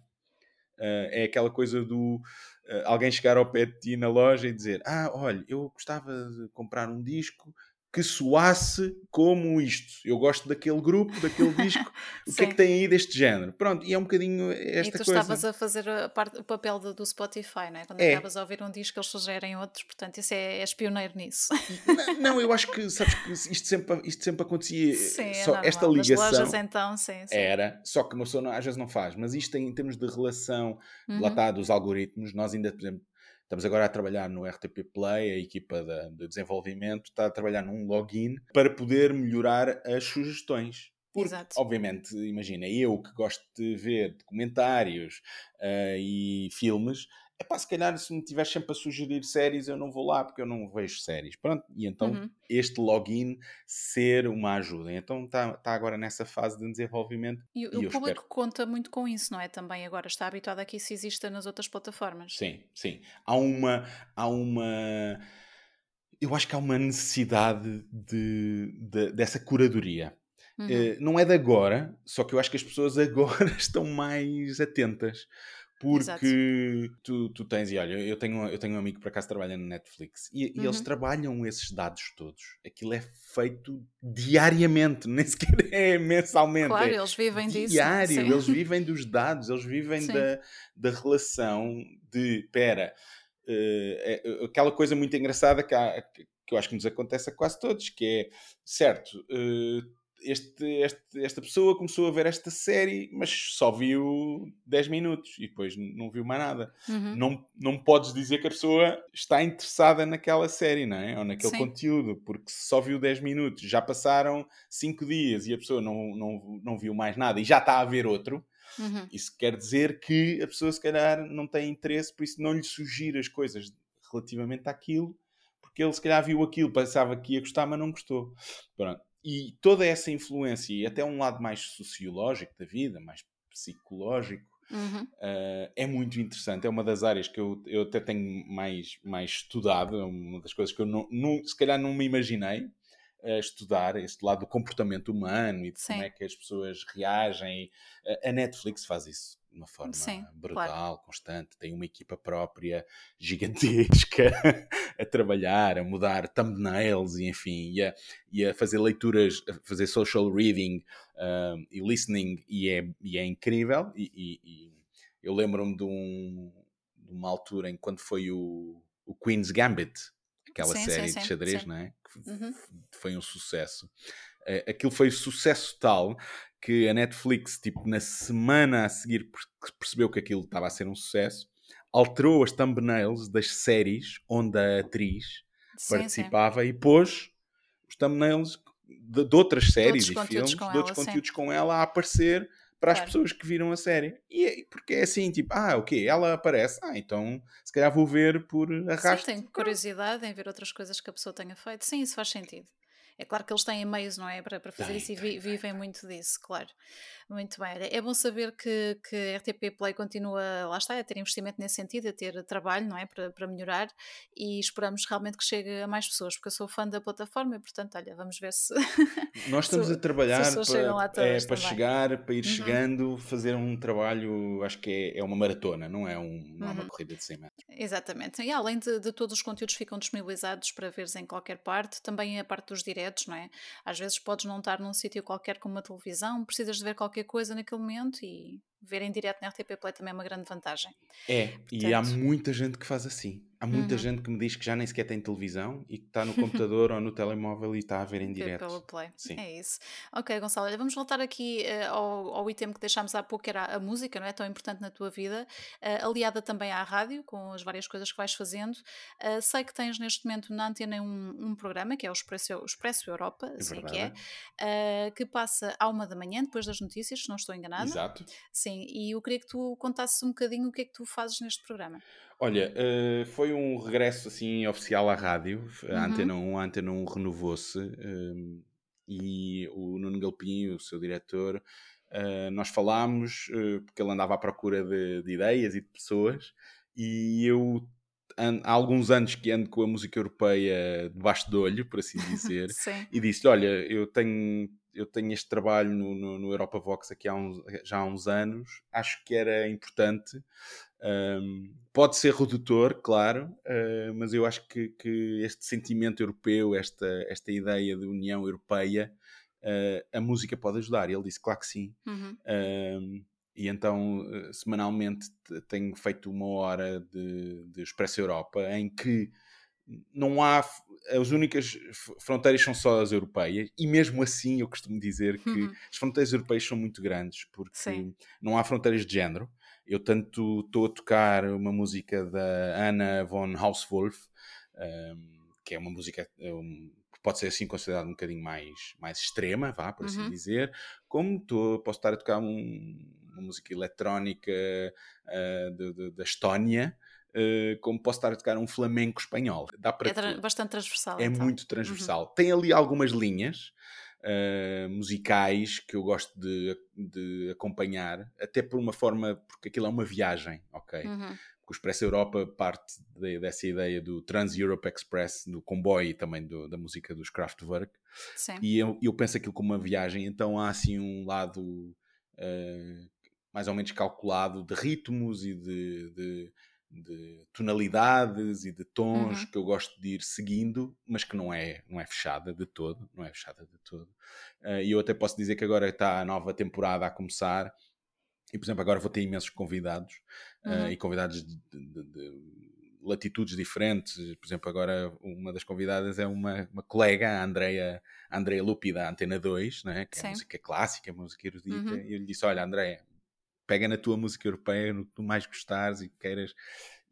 Uh, é aquela coisa do uh, alguém chegar ao pé de ti na loja e dizer: Ah, olha, eu gostava de comprar um disco que soasse como isto. Eu gosto daquele grupo, daquele disco. o que é que tem aí deste género? Pronto, e é um bocadinho esta coisa. E tu coisa. estavas a fazer a parte, o papel do, do Spotify, não é? Quando é. acabas a ouvir um disco, eles sugerem outros, portanto, isso é, és pioneiro nisso. Não, não, eu acho que, sabes que isto sempre, isto sempre acontecia. Sim, é só é esta ligação. Nas lojas, então, sim, sim. Era, só que uma pessoa não, às vezes não faz, mas isto em, em termos de relação, uhum. lá está, dos algoritmos, nós ainda, por exemplo, Estamos agora a trabalhar no RTP Play, a equipa de, de desenvolvimento está a trabalhar num login para poder melhorar as sugestões. Porque, Exato. obviamente, imagina, eu que gosto de ver documentários uh, e filmes, é pá, se calhar se me estiver sempre a sugerir séries, eu não vou lá porque eu não vejo séries. Pronto, e então uhum. este login ser uma ajuda. Então está tá agora nessa fase de desenvolvimento. E, e o público espero... conta muito com isso, não é? Também agora está habituado a que isso exista nas outras plataformas. Sim, sim. Há uma. Há uma eu acho que há uma necessidade de, de dessa curadoria. Uhum. Uh, não é de agora, só que eu acho que as pessoas agora estão mais atentas. Porque tu, tu, tens, e olha, eu tenho, eu tenho um amigo que por acaso trabalha na Netflix e, uhum. e, eles uhum. trabalham esses dados todos. Aquilo é feito diariamente, nem sequer é mensalmente. Claro, é eles vivem diário, disso. Diário, eles vivem dos dados, eles vivem da, da relação de, pera, uh, é, aquela coisa muito engraçada que, há, que eu acho que nos acontece a quase todos, que é, certo, uh, este, este, esta pessoa começou a ver esta série, mas só viu 10 minutos e depois não viu mais nada. Uhum. Não, não podes dizer que a pessoa está interessada naquela série, não é? Ou naquele Sim. conteúdo, porque só viu 10 minutos, já passaram 5 dias e a pessoa não, não, não viu mais nada e já está a ver outro. Uhum. Isso quer dizer que a pessoa, se calhar, não tem interesse, por isso não lhe sugira as coisas relativamente àquilo, porque ele, se calhar, viu aquilo, pensava que ia gostar, mas não gostou. Pronto e toda essa influência, e até um lado mais sociológico da vida, mais psicológico, uhum. uh, é muito interessante. É uma das áreas que eu, eu até tenho mais, mais estudado, é uma das coisas que eu não, não, se calhar não me imaginei uh, estudar, este lado do comportamento humano e de Sim. como é que as pessoas reagem. Uh, a Netflix faz isso de uma forma Sim, brutal, claro. constante, tem uma equipa própria gigantesca a trabalhar, a mudar thumbnails e enfim, e a, e a fazer leituras, a fazer social reading uh, e listening, e é, e é incrível. E, e, e eu lembro-me de, um, de, uma altura em quando foi o, o Queen's Gambit, aquela sim, série sim, de xadrez, não é? Que uhum. foi um sucesso. Uh, aquilo foi sucesso tal que a Netflix, tipo, na semana a seguir percebeu que aquilo estava a ser um sucesso, alterou as thumbnails das séries onde a atriz sim, participava sim. e pôs os thumbnails de, de outras séries e filmes, de outros ela, conteúdos sim. com ela a aparecer para as pessoas que viram a série. E é, porque é assim, tipo, ah, ok, ela aparece, ah, então se calhar vou ver por arrasto. Sim, tenho curiosidade em ver outras coisas que a pessoa tenha feito. Sim, isso faz sentido. É claro que eles têm meios, não é? Para, para fazer tem, isso e vi, vivem muito disso, claro. Muito bem. É bom saber que, que a RTP Play continua, lá está, a ter investimento nesse sentido, a ter trabalho, não é? Para, para melhorar e esperamos realmente que chegue a mais pessoas, porque eu sou fã da plataforma e, portanto, olha, vamos ver se. Nós estamos a trabalhar para, é, para chegar, para ir uhum. chegando, fazer um trabalho, acho que é, é uma maratona, não é, um, não é uma uhum. corrida de 100 metros. Exatamente. E além de, de todos os conteúdos ficam disponibilizados para veres em qualquer parte, também a parte dos diretos, não é? Às vezes podes não estar num sítio qualquer como uma televisão, precisas de ver qualquer qualquer coisa naquele momento e ver em direto na RTP Play também é uma grande vantagem. É, Portanto... e há muita gente que faz assim. Há muita uhum. gente que me diz que já nem sequer tem televisão e que está no computador ou no telemóvel e está a ver em direto. Pelo Play. Sim. É isso. Ok, Gonçalo, olha, vamos voltar aqui uh, ao, ao item que deixámos há pouco, que era a música, não é? Tão importante na tua vida, uh, aliada também à rádio, com as várias coisas que vais fazendo. Uh, sei que tens neste momento na antena um, um programa, que é o Expresso, o Expresso Europa, é assim que é, que passa à uma da manhã, depois das notícias, se não estou enganada. Exato. Sim, e eu queria que tu contasses um bocadinho o que é que tu fazes neste programa. Olha, uh, foi um regresso assim oficial à rádio. A uhum. Antena 1, a Antena 1 renovou-se um, e o Nuno Galpim, o seu diretor, uh, nós falámos uh, porque ele andava à procura de, de, ideias e de pessoas e eu há alguns anos que ando com a música europeia debaixo do olho, por assim dizer, e disse olha, eu tenho eu tenho este trabalho no, no, no Europa Vox aqui há uns, já há uns anos, acho que era importante. Um, pode ser redutor, claro, uh, mas eu acho que, que, este sentimento europeu, esta, esta ideia de União Europeia, uh, a música pode ajudar. E ele disse, claro que sim. Uhum. Um, e então, uh, semanalmente, tenho feito uma hora de, de Expresso Europa em que não há as únicas fronteiras são só as europeias e mesmo assim eu costumo dizer que uhum. as fronteiras europeias são muito grandes porque Sim. não há fronteiras de género eu tanto estou a tocar uma música da Anna von Hauswolf um, que é uma música um, que pode ser assim considerada um bocadinho mais, mais extrema, vá, por assim uhum. dizer, como tô, posso estar a tocar um, uma música eletrónica uh, da Estónia, Uh, como posso estar a tocar um flamenco espanhol. Dá para é tra bastante transversal. É então. muito transversal. Uhum. Tem ali algumas linhas uh, musicais que eu gosto de, de, acompanhar, até por uma forma, porque aquilo é uma viagem, ok? Uhum. o Expresso Europa parte de, dessa ideia do Trans-Europe Express, do comboio e também do, da música dos Kraftwerk. Sim. E eu, eu penso aquilo como uma viagem, então há assim um lado uh, mais ou menos calculado de ritmos e de, de, de tonalidades e de tons uhum. que eu gosto de ir seguindo, mas que não é, não é fechada de todo, não é fechada de todo. Uh, e eu até posso dizer que agora está a nova temporada a começar e, por exemplo, agora vou ter imensos convidados uhum. uh, e convidados de, de, de, latitudes diferentes. Por exemplo, agora uma das convidadas é uma, uma colega, a Andrea, a Andrea Lupi, da Antena 2, né? que é música clássica, música erudita. Uhum. E eu lhe disse: Olha, Andrea, pega na tua música europeia, no que tu mais gostares e queiras.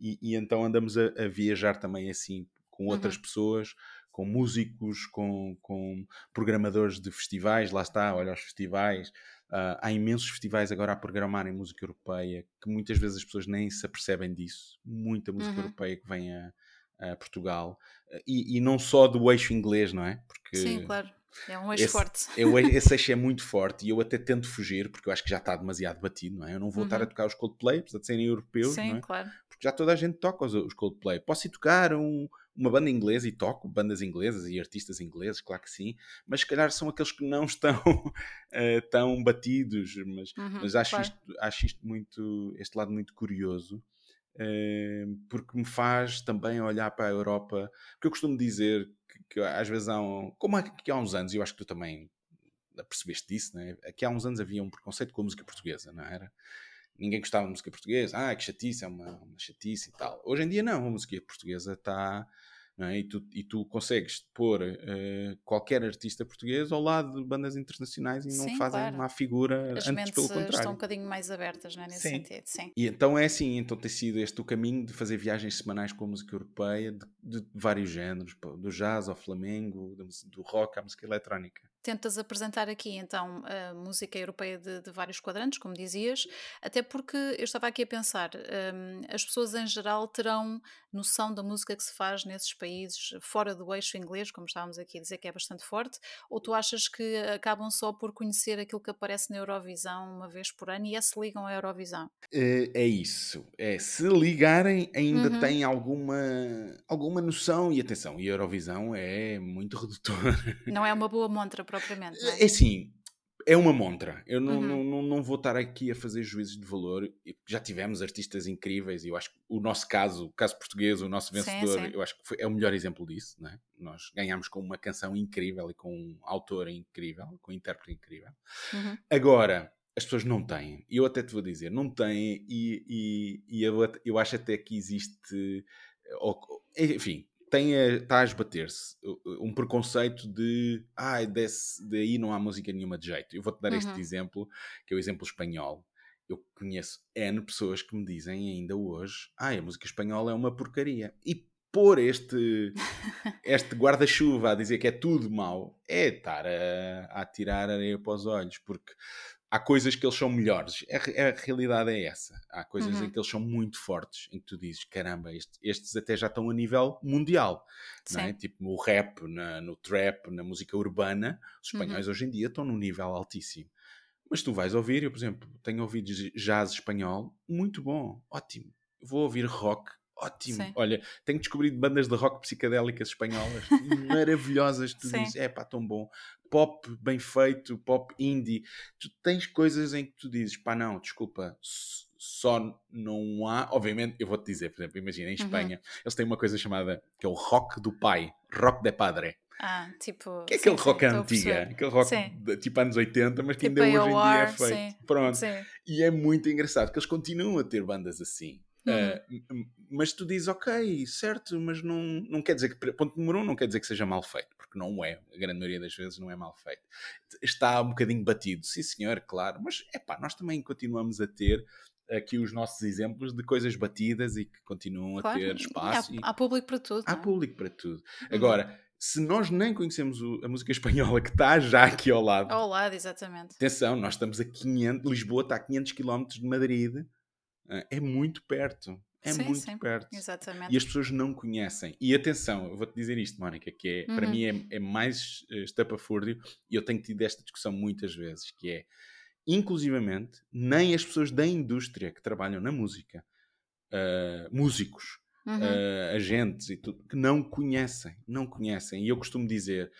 E, e então andamos a, a, viajar também assim com outras uhum. pessoas, com músicos, com, com programadores de festivais. Lá está, olha, os festivais. Uh, há imensos festivais agora a programarem música europeia que muitas vezes as pessoas nem se apercebem disso. Muita música uhum. europeia que vem a, a Portugal. E, e, não só do eixo inglês, não é? Porque Sim, claro. É um eixo esse, forte. Eu, esse eixo é muito forte e eu até tento fugir porque eu acho que já está demasiado batido, não é? Eu não vou uhum. estar a tocar os Coldplay, apesar de serem europeus, Sim, não é? claro. Porque já toda a gente toca os, os Coldplay. Posso ir tocar um, uma banda inglesa e toco bandas inglesas e artistas ingleses, claro que sim, mas se calhar são aqueles que não estão uh, tão batidos, mas, uhum, mas acho, claro. isto, acho isto muito, este lado muito curioso. Porque me faz também olhar para a Europa, porque eu costumo dizer que, que às vezes há um, como aqui há uns anos, e eu acho que tu também percebeste disso, né? aqui há uns anos havia um preconceito com a música portuguesa, não era? ninguém gostava de música portuguesa, ah, que chatice, é uma, uma chatice e tal. Hoje em dia não, a música portuguesa está é? E, tu, e tu consegues pôr uh, qualquer artista português ao lado de bandas internacionais e não sim, fazem claro. uma figura As antes pelo contrário. estão um bocadinho mais abertas não é? nesse sim. sentido. Sim. E então é assim, então tem sido este o caminho de fazer viagens semanais com a música europeia de, de vários géneros, do jazz ao flamengo, do, do rock à música eletrónica tentas apresentar aqui então a música europeia de, de, vários quadrantes, como dizias, até porque eu estava aqui a pensar, um, as pessoas em geral terão noção da música que se faz nesses países fora do eixo inglês, como estávamos aqui a dizer que é bastante forte, ou tu achas que acabam só por conhecer aquilo que aparece na Eurovisão uma vez por ano e é se ligam à Eurovisão? É, é isso, é se ligarem ainda uhum. têm alguma, alguma noção e atenção, e a Eurovisão é muito redutora. Não é uma boa montra propriamente. É? é assim, é uma montra. Eu não, uhum. não, não, vou estar aqui a fazer juízes de valor. Já tivemos artistas incríveis e eu acho que o nosso caso, o caso português, o nosso vencedor, sim, sim. eu acho que foi, é o melhor exemplo disso. Né? Nós ganhámos com uma canção incrível e com um autor incrível, com um intérprete incrível. Uhum. Agora, as pessoas não têm. E eu até te vou dizer, não têm e, e, e eu, eu acho até que existe... Enfim, tem a, está a esbater-se um preconceito de ah, desse, daí não há música nenhuma de jeito. Eu vou-te dar uhum. este exemplo, que é o exemplo espanhol. Eu conheço N pessoas que me dizem ainda hoje ah, a música espanhola é uma porcaria. E pôr este, este guarda-chuva a dizer que é tudo mau é estar a, a tirar areia para os olhos, porque há coisas que eles são melhores. A, a realidade é essa. Há coisas uhum. em que eles são muito fortes, em que tu dizes, caramba, este, estes até já estão a nível mundial. Não é? Tipo no rap, na, no trap, na música urbana, os espanhóis uhum. hoje em dia estão num nível altíssimo. Mas tu vais ouvir, eu, por exemplo, tenho ouvido jazz espanhol, muito bom, ótimo. Vou ouvir rock, ótimo. Sim. Olha, tenho descobrido bandas de rock psicadélicas espanholas maravilhosas. Tu Sim. dizes, é pá, tão bom pop bem feito, pop indie. Tu tens coisas em que tu dizes, pá, não, desculpa, só não há. Obviamente, eu vou-te dizer, por exemplo, imagina, em uhum. Espanha, uhum. eles têm uma coisa chamada que é o rock do pai, rock de padre. Ah, tipo. Que é aquele sim, rock sim, antiga, aquele rock de, tipo anos 80, mas que tipo ainda hoje em dia é feito. Sim, Pronto. E é muito engraçado que eles continuam a ter bandas assim. Uhum. Uh, mas tu dizes, ok, certo, mas não, não quer dizer que, ponto número um, não quer dizer que seja mal feito, porque não é, a grande maioria das vezes não é mal feito. Está um bocadinho batido, sim senhor, claro, mas é pá, nós também continuamos a ter aqui os nossos exemplos de coisas batidas e que continuam claro. a ter espaço. Há, e... há público para tudo. Há é? público para tudo. Uhum. Agora, se nós nem conhecemos o, a música espanhola que está já aqui ao lado. Ao lado, exatamente. Atenção, nós estamos a 500, Lisboa está a 500 km de Madrid é muito perto. É sim, muito sim, perto. Exatamente. E as pessoas não conhecem. E atenção, eu vou-te dizer isto, Mónica, que é, uhum. para mim é, é mais uh, estapafúrdio, e eu tenho tido esta discussão muitas vezes, que é, inclusivamente, nem as pessoas da indústria que trabalham na música uh, músicos, uhum. uh, agentes e tudo, que não conhecem, não conhecem. E eu costumo dizer,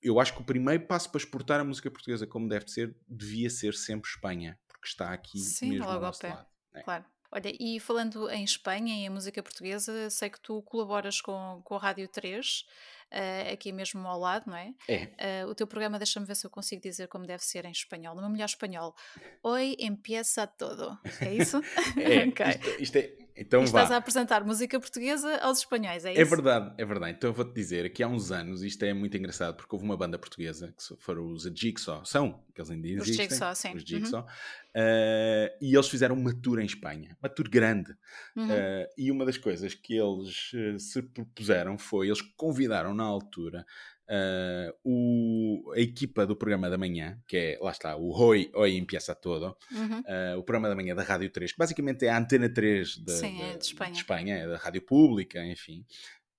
eu acho que o primeiro passo para exportar a música portuguesa como deve ser, devia ser sempre Espanha, porque está aqui Sim, mesmo logo ao, pé. Lado. É. Claro. Olha, e falando em Espanha e em música portuguesa, sei que tu colaboras com, com a Rádio 3, uh, eh, aqui mesmo ao lado, não é? É. Uh, o teu programa, deixa-me ver se eu consigo dizer como deve ser em espanhol, no meu melhor espanhol. Hoy empieza todo. É isso? é, okay. isto, isto é então estás a apresentar música portuguesa aos espanhóis, é, é isso? É verdade, é verdade. Então eu vou-te dizer que há uns anos, isto é muito engraçado, porque houve uma banda portuguesa, que foram os Jigsaw, são, que eles ainda existem. Os Jigsaw, sim. Os Jigsaw. Uhum. Uh, e eles fizeram uma tour em Espanha, uma tour grande. Uhum. Uh, e uma das coisas que eles uh, se propuseram foi, eles convidaram na altura uh, o, a equipa do programa da manhã, que é, lá está, o Oi, Oi Empieza Todo, uhum. uh, o programa da manhã da Rádio 3, que basicamente é a Antena 3 de, Sim, é de, Espanha. de Espanha, é da Rádio Pública, enfim,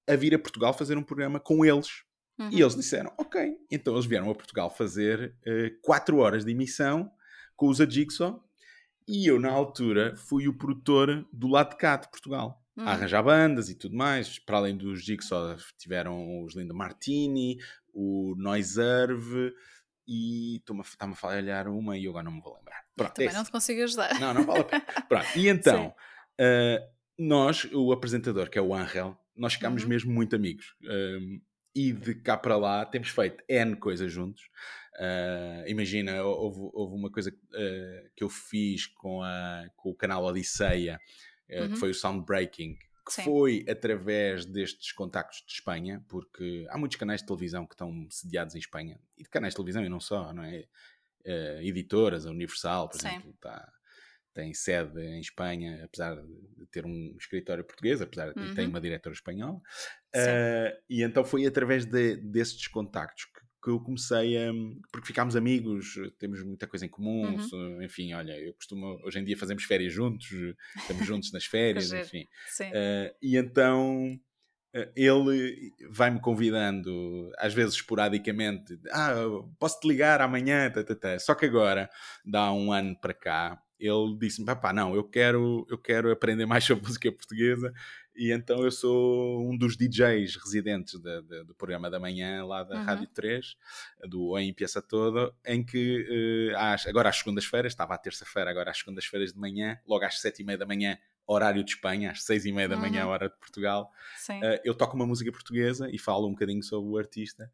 a vir a Portugal fazer um programa com eles. Uhum. E eles disseram, ok. Então eles vieram a Portugal fazer 4 uh, horas de emissão com os Ajigsaw e eu, na altura, fui o produtor do lado de cá de Portugal a arranjar bandas e tudo mais. Para além dos Jigsaw, tiveram os Linda Martini, o Noiserve e está-me a falhar uma e eu agora não me vou lembrar. Pronto, Também é não te consigo ajudar. Não, não vale a pena. Pronto, e então, uh, nós, o apresentador, que é o Angel, nós ficámos uhum. mesmo muito amigos. Um, e de cá para lá temos feito N coisas juntos. Uh, imagina, houve, houve, uma coisa uh, que eu fiz com, a, com o canal Odisseia, uhum. que foi o Soundbreaking, que Sim. foi através destes contactos de Espanha, porque há muitos canais de televisão que estão sediados em Espanha, e de canais de televisão e não só, não é? Uh, editoras, a Universal, por Sim. exemplo, tá, tem sede em Espanha, apesar de ter um escritório português, apesar de uhum. ter uma diretora espanhola. Uh, e então foi através de, desses contactos que eu comecei a. porque ficámos amigos, temos muita coisa em comum, uhum. enfim, olha, eu costumo. hoje em dia fazemos férias juntos, estamos juntos nas férias, enfim. Uh, e então uh, ele vai-me convidando, às vezes esporadicamente, ah, posso te ligar amanhã, tá, tá, tá. só que agora, dá um ano para cá, ele disse-me, papá, não, eu quero, eu quero aprender mais sobre música portuguesa e então eu sou um dos DJs residentes de, de, do programa da manhã lá da uhum. Rádio 3, do Em Piaça Toda, em que uh, às, agora às segundas-feiras, estava à terça-feira, agora às segundas-feiras de manhã, logo às sete e meia da manhã, horário de Espanha, às seis e meia da manhã, uhum. hora de Portugal, uh, eu toco uma música portuguesa e falo um bocadinho sobre o artista.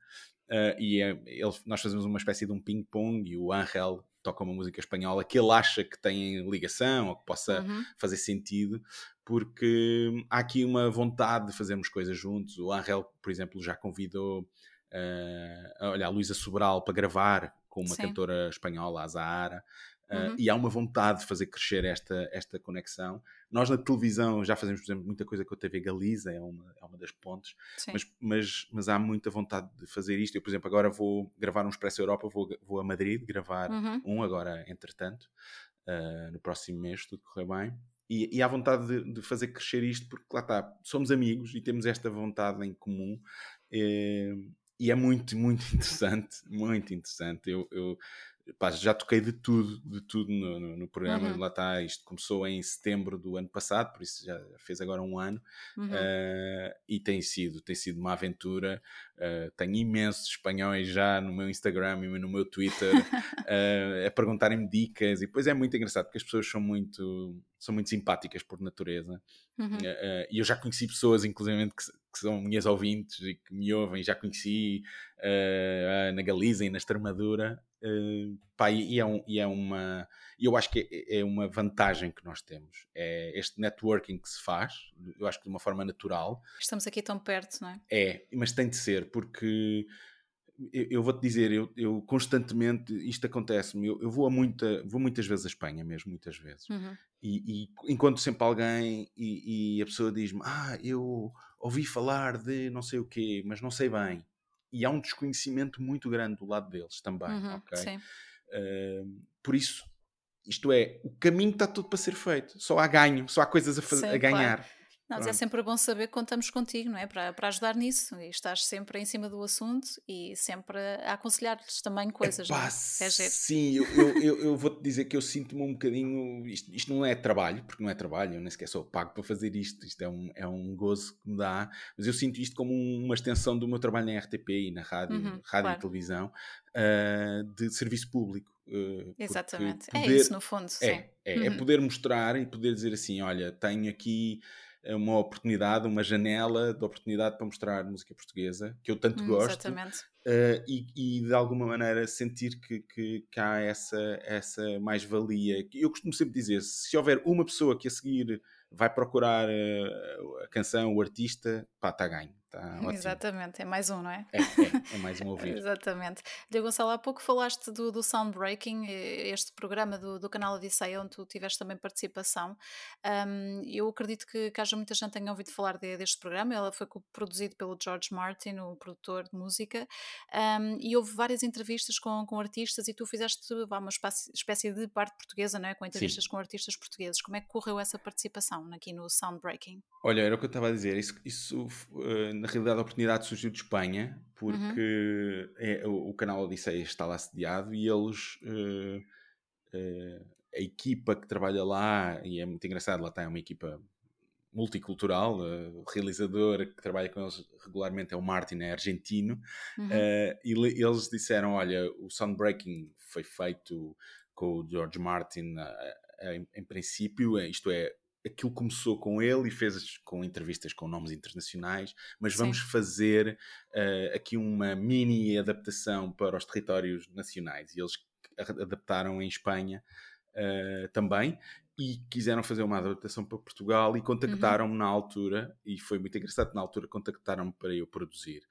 Uh, e é, ele, nós fazemos uma espécie de um ping-pong e o Angel toca uma música espanhola que ele acha que tem ligação ou que possa uhum. fazer sentido, porque há aqui uma vontade de fazermos coisas juntos. O Angel, por exemplo, já convidou uh, olha, a Luísa Sobral para gravar com uma Sim. cantora espanhola, a Zahara. Uh, uhum. E há uma vontade de fazer crescer esta, esta conexão. Nós na televisão já fazemos, por exemplo, muita coisa com a TV Galiza, é uma, é uma das pontes, mas, mas, mas há muita vontade de fazer isto. Eu, por exemplo, agora vou gravar um Expresso Europa, vou, vou a Madrid gravar uhum. um agora, entretanto, uh, no próximo mês, tudo correr bem. E, e há vontade de, de, fazer crescer isto, porque lá está, somos amigos e temos esta vontade em comum. E, eh, e é muito, muito interessante, muito interessante. Eu, eu Pá, já toquei de tudo, de tudo no, no, no programa. Uhum. Lá está, isto começou em setembro do ano passado, por isso já fez agora um ano. Uhum. Uh, e tem sido, tem sido uma aventura. Uh, tenho imensos espanhóis já no meu Instagram e no meu Twitter uh, a perguntarem-me dicas. E depois é muito engraçado porque as pessoas são muito, são muito simpáticas por natureza. Uhum. e eu já conheci pessoas, inclusive, que, que são minhas ouvintes e que me ouvem, já conheci na Galiza e na Extremadura. Uh, pá, e, é um, e é uma. Eu acho que é, é, uma vantagem que nós temos. É este networking que se faz, eu acho que de uma forma natural. Estamos aqui tão perto, não é? É, mas tem de ser, porque eu, eu vou-te dizer, eu, eu, constantemente isto acontece-me. Eu, eu, vou, a muita, vou muitas vezes à Espanha, mesmo, muitas vezes. Uhum. E, e encontro sempre alguém e, e a pessoa diz-me: Ah, eu ouvi falar de não sei o quê, mas não sei bem e há um desconhecimento muito grande do lado deles também, uhum, ok? Sim. Uh, por isso, isto é, o caminho está tudo para ser feito, só há ganho, só há coisas a, sim, a ganhar. Claro. Não, mas é sempre bom saber que contamos contigo, não é? Para, para ajudar nisso e estás sempre em cima do assunto e sempre a aconselhar-lhes também coisas. Epá, não é? sim, eu, eu, eu, eu vou-te dizer que eu sinto-me um bocadinho. Isto, isto não é trabalho, porque não é trabalho, eu nem sequer sou pago para fazer isto. Isto é um, é um gozo que me dá, mas eu sinto isto como uma extensão do meu trabalho na RTP e na rádio, uhum, rádio claro. e televisão, uh, de serviço público. Uh, Exatamente, é poder, é isso no fundo. É, é, é, uhum. é poder mostrar e poder dizer assim: olha, tenho aqui uma oportunidade, uma janela de oportunidade para mostrar música portuguesa, que eu tanto hum, gosto. Uh, e, e, de alguma maneira sentir que, que, que há essa, essa mais-valia. Eu costumo sempre dizer: se houver uma pessoa que a seguir vai procurar uh, a canção, o artista, pá, está ganho. Tá Exatamente, é mais um, não é? É, é, é mais um ouvir. Exatamente. Diego Gonçalo, há pouco falaste do, do Soundbreaking, este programa do, do canal Odisseia, onde tu tiveste também participação. Um, eu acredito que, que haja muita gente tenha ouvido falar de, deste programa. Ele foi produzido pelo George Martin, o produtor de música, um, e houve várias entrevistas com, com artistas e tu fizeste vá, uma espécie, espécie de parte portuguesa, não é? Com entrevistas Sim. com artistas portugueses. Como é que correu essa participação aqui no Soundbreaking? Olha, era o que eu estava a dizer. Isso, isso uh, na realidade, a oportunidade surgiu de Espanha, porque uhum. é, o, o, canal Odisseia está lá sediado e eles. Uh, uh, a equipa que trabalha lá, e é muito engraçado, lá está, é uma equipa multicultural. o realizador que trabalha com eles regularmente é o Martin, é argentino. Uhum. e eles disseram: Olha, o Soundbreaking foi feito com o George Martin. Em, em princípio, isto é, aquilo começou com ele e fez com entrevistas com nomes internacionais, mas vamos Sim. fazer uh, aqui uma mini adaptação para os territórios nacionais. E eles adaptaram em Espanha uh, também e quiseram fazer uma adaptação para Portugal e contactaram-me uhum. na altura, e foi muito engraçado, na altura contactaram-me para eu produzir.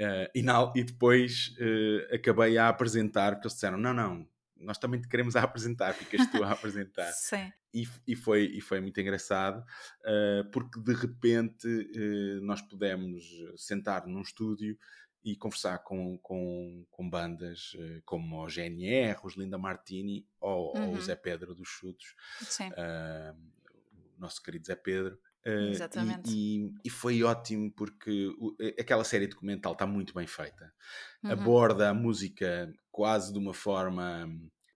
Uh, e, na, e, depois acabei a apresentar, porque eles disseram: não, não, nós também te queremos a apresentar, ficas tu a apresentar. Sim. E, e, foi, e foi muito engraçado, uh, porque de repente uh, nós pudemos sentar num estúdio e conversar com, com, com bandas uh, como o GNR, os Linda Martini ou, uhum. ou, o uhum. Zé Pedro dos Chutos, o nosso querido Zé Pedro. Exatamente. E, e, e, foi ótimo porque o, aquela série documental está muito bem feita. Uhum. Aborda a música quase de uma forma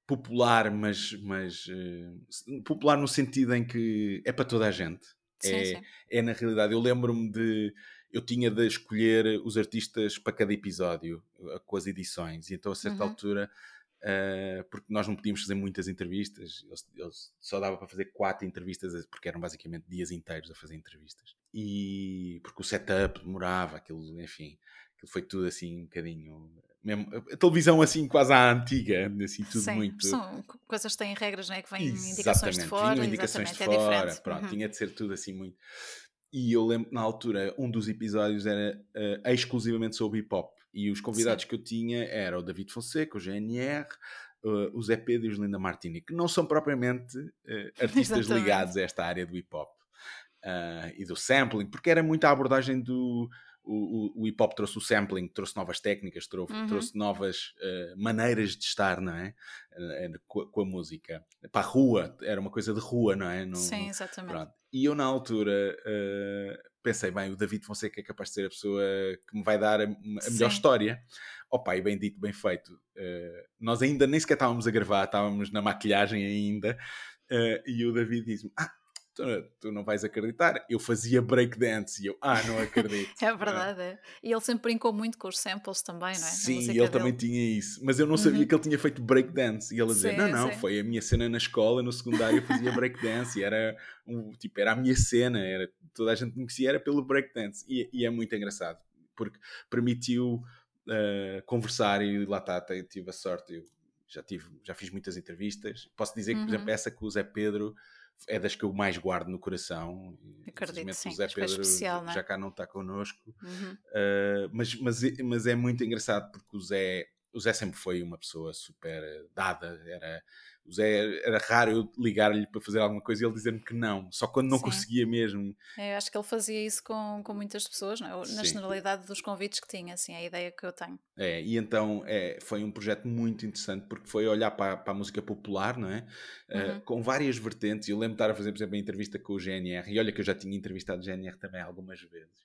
popular, mas, mas uh, popular no sentido em que é para toda a gente. Sim, é, sim. é na realidade. Eu lembro-me de. Eu tinha de escolher os artistas para cada episódio, eh, com as edições, e então a certa uhum. altura. Uh, porque nós não podíamos fazer muitas entrevistas, eles, eles, só dava para fazer quatro entrevistas, porque eram basicamente dias inteiros a fazer entrevistas. E porque o setup demorava, aquilo, enfim, foi tudo assim um bocadinho mesmo, a televisão assim quase à antiga, assim tudo Sim, muito. São coisas que têm regras, não é? Que vêm indicações de fora. Vinham indicações de é fora, é pronto, uhum. tinha de ser tudo assim muito. E eu lembro na altura, um dos episódios era uh, exclusivamente sobre hip hop. E os convidados Sim. que eu tinha eram o David Fonseca, o GNR, uh, eh, o Zé Pedro e os Linda Martini, que não são propriamente uh, artistas ligados a esta área do hip hop. e do sampling, porque era muito a abordagem do, o, o, hip hop trouxe o sampling, trouxe novas técnicas, trouxe, uhum. trouxe novas uh, maneiras de estar, não é? Uh, com, com, a música. Para a rua, era uma coisa de rua, não é? No, Sim, exatamente. Pronto. E eu, na altura, uh, pensei, bem, o David Fonseca é capaz de ser a pessoa que me vai dar a, a melhor história. Opa, e bem dito, bem feito. nós ainda nem sequer estávamos a gravar, estávamos na maquilhagem ainda. e o David disse-me: Ah, tu, tu, não vais acreditar, eu fazia breakdance e eu, ah, não acredito. é verdade, é. E ele sempre brincou muito com os samples também, não é? Sim, ele também tinha isso, mas eu não sabia uhum. que ele tinha feito breakdance e ele a dizer, sim, não, não, sim. foi a minha cena na escola, no secundário eu fazia breakdance e era, um, tipo, era a minha cena, era, toda a gente me conhecia, era pelo breakdance e, e é muito engraçado, porque permitiu uh, conversar e lá está, tive a sorte, eu já, tive, já fiz muitas entrevistas, posso dizer que, por exemplo, uhum. essa com o Zé Pedro é das que eu mais guardo no coração. Acredito, sim. O Zé Pedro especial, já cá não está connosco. Uhum. Uh, mas, mas, mas é muito engraçado porque o Zé, o Zé sempre foi uma pessoa super dada, era o Zé era raro eu ligar-lhe para fazer alguma coisa e ele dizer-me que não, só quando não Sim. conseguia mesmo. É, eu acho que ele fazia isso com, com muitas pessoas, é? na generalidade dos convites que tinha, assim, é a ideia que eu tenho. É, e então é, foi um projeto muito interessante porque foi olhar para, para a música popular, não é? Uh, com várias vertentes. Eu lembro de estar a fazer, por exemplo, a entrevista com o GNR, e olha que eu já tinha entrevistado o GNR também algumas vezes.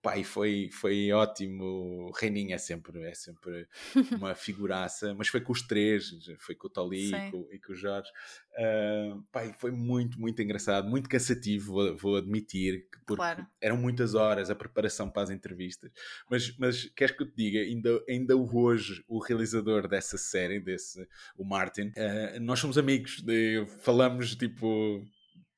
Pai, foi, foi ótimo. Reininho é sempre, é sempre uma figuraça, mas foi com os três, foi com o Toli e com, e com, o Jorge. Uh, pai, foi muito, muito engraçado, muito cansativo, vou, vou admitir, porque claro. eram muitas horas a preparação para as entrevistas. Mas, mas queres que eu te diga, ainda, ainda hoje, o realizador dessa série, desse, o Martin, uh, nós somos amigos, de, falamos tipo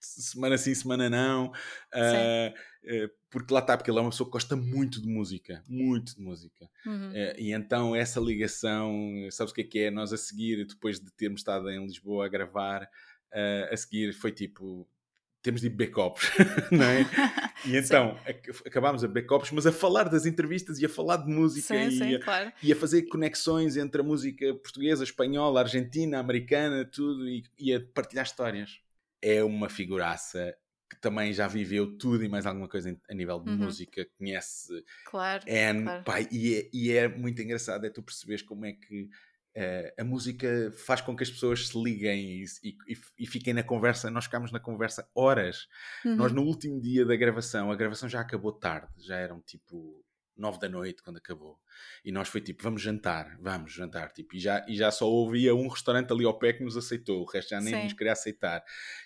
semana sim, semana não. Uh, porque lá está, porque ele é uma pessoa que gosta muito de música, muito de música. Uhum. Uh, e então essa ligação, sabes o que é que é? Nós a seguir, depois de termos estado em Lisboa a gravar, uh, a seguir foi tipo, temos de ir backups, não é? E então acabámos a backups, mas a falar das entrevistas e a falar de música sim, e, sim, a, claro. e, a, fazer conexões entre a música portuguesa, espanhola, argentina, americana, tudo, e, e a partilhar histórias. É uma figuraça que também já viveu tudo e mais alguma coisa a nível de uhum. música, conhece claro, Anne, claro. Pai, e, é, e é muito engraçado é tu perceberes como é que uh, a música faz com que as pessoas se liguem e, e, e fiquem na conversa, nós ficámos na conversa horas. Uhum. Nós no último dia da gravação, a gravação já acabou tarde, já eram tipo nove da noite quando acabou. E nós foi tipo, vamos jantar, vamos jantar. Tipo, e, já, e já só ouvia um restaurante ali ao pé que nos aceitou, o resto já nem Sim. nos queria aceitar.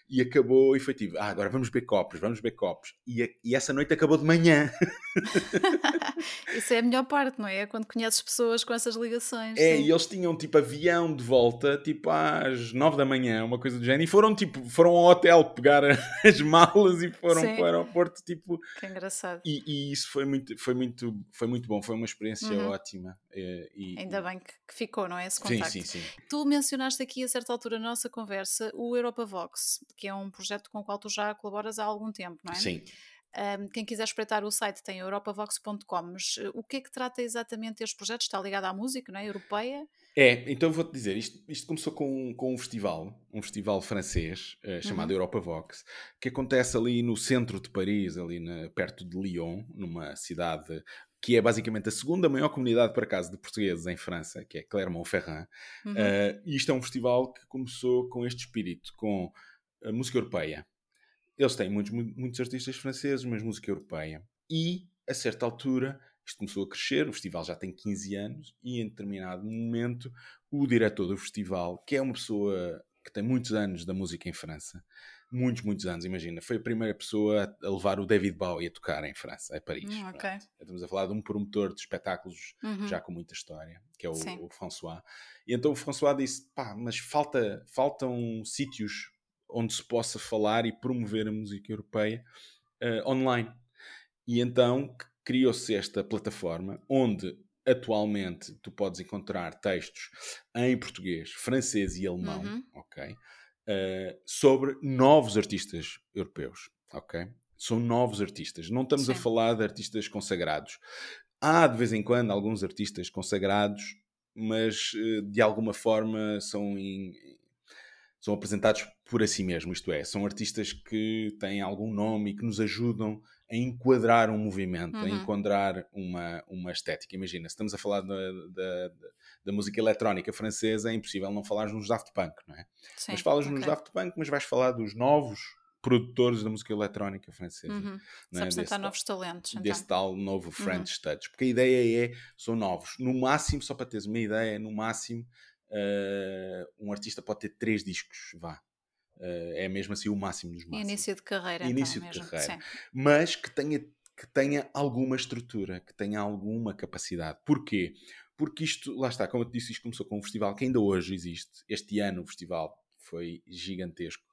E acabou e foi tipo, ah, agora vamos beber copos, vamos beber copos. E, e essa noite acabou de manhã. Isso é a melhor parte, não é? é? Quando conheces pessoas com essas ligações. É, sim. e eles tinham tipo avião de volta, tipo às nove da manhã, uma coisa do género, e foram tipo, foram ao hotel pegar as malas e foram sim. para o aeroporto, tipo. Que engraçado. E, e, isso foi muito, foi, muito, foi muito bom, foi uma experiência uhum. Ótima. Eh, e, Ainda bem que, ficou, não é? Esse contacto. Sim, sim, sim. Tu mencionaste aqui a certa altura na nossa conversa o Europa Vox, que é um projeto com o qual tu já colaboras há algum tempo, não é? Sim. Um, quem quiser espreitar o site tem europavox.com, mas uh, o que é que trata exatamente este projeto? Está ligado à música, não é? Europeia? É, então vou-te dizer, isto, isto, começou com, com um festival, um festival francês uh, chamado uhum. Europa Vox, que acontece ali no centro de Paris, ali na, perto de Lyon, numa cidade que é basicamente a segunda maior comunidade, por acaso, de portugueses em França, que é Clermont-Ferrand. Uhum. Uh, e isto é um festival que começou com este espírito, com a música europeia. Eles têm muitos, muitos artistas franceses, mas música europeia. E, a certa altura, isto começou a crescer, o festival já tem 15 anos, e em determinado momento, o diretor do festival, que é uma pessoa que tem muitos anos da música em França, muitos, muitos anos, imagina. Foi a primeira pessoa a levar o David Bowie a tocar em França, a Paris. Hum, okay. Estamos a falar de um promotor de espetáculos uhum. já com muita história, que é o, o, François. E então o François disse: pá, mas falta, faltam sítios onde se possa falar e promover a música europeia uh, online. E então criou-se esta plataforma onde atualmente tu podes encontrar textos em português, francês e alemão, uhum. ok? Uh, sobre novos artistas europeus, ok? São novos artistas. Não estamos Sim. a falar de artistas consagrados. Há de vez em quando alguns artistas consagrados, mas uh, de alguma forma são, in, são apresentados por assim mesmo, isto é, são artistas que têm algum nome e que nos ajudam a enquadrar um movimento, uhum. a enquadrar uma, uma estética. Imagina, se estamos a falar da, da, da música eletrónica francesa, é impossível não falar nos Daft Punk, não é? Sim, mas falas okay. nos Daft Punk, mas vais falar dos novos produtores da música eletrónica francesa. Uhum. Não é? apresentar novos talentos. Então. Desse tal novo French uhum. Touch. Porque a ideia é, são novos. No máximo, só para teres uma ideia, no máximo, uh, um artista pode ter três discos, vá. Uh, é mesmo assim o máximo dos máximos. Início de carreira, Início então, de mesmo. carreira. Sim. Mas que tenha, que tenha alguma estrutura, que tenha alguma capacidade. Porquê? Porque isto, lá está, como eu te disse, isto começou com um festival que ainda hoje existe. Este ano o festival foi gigantesco.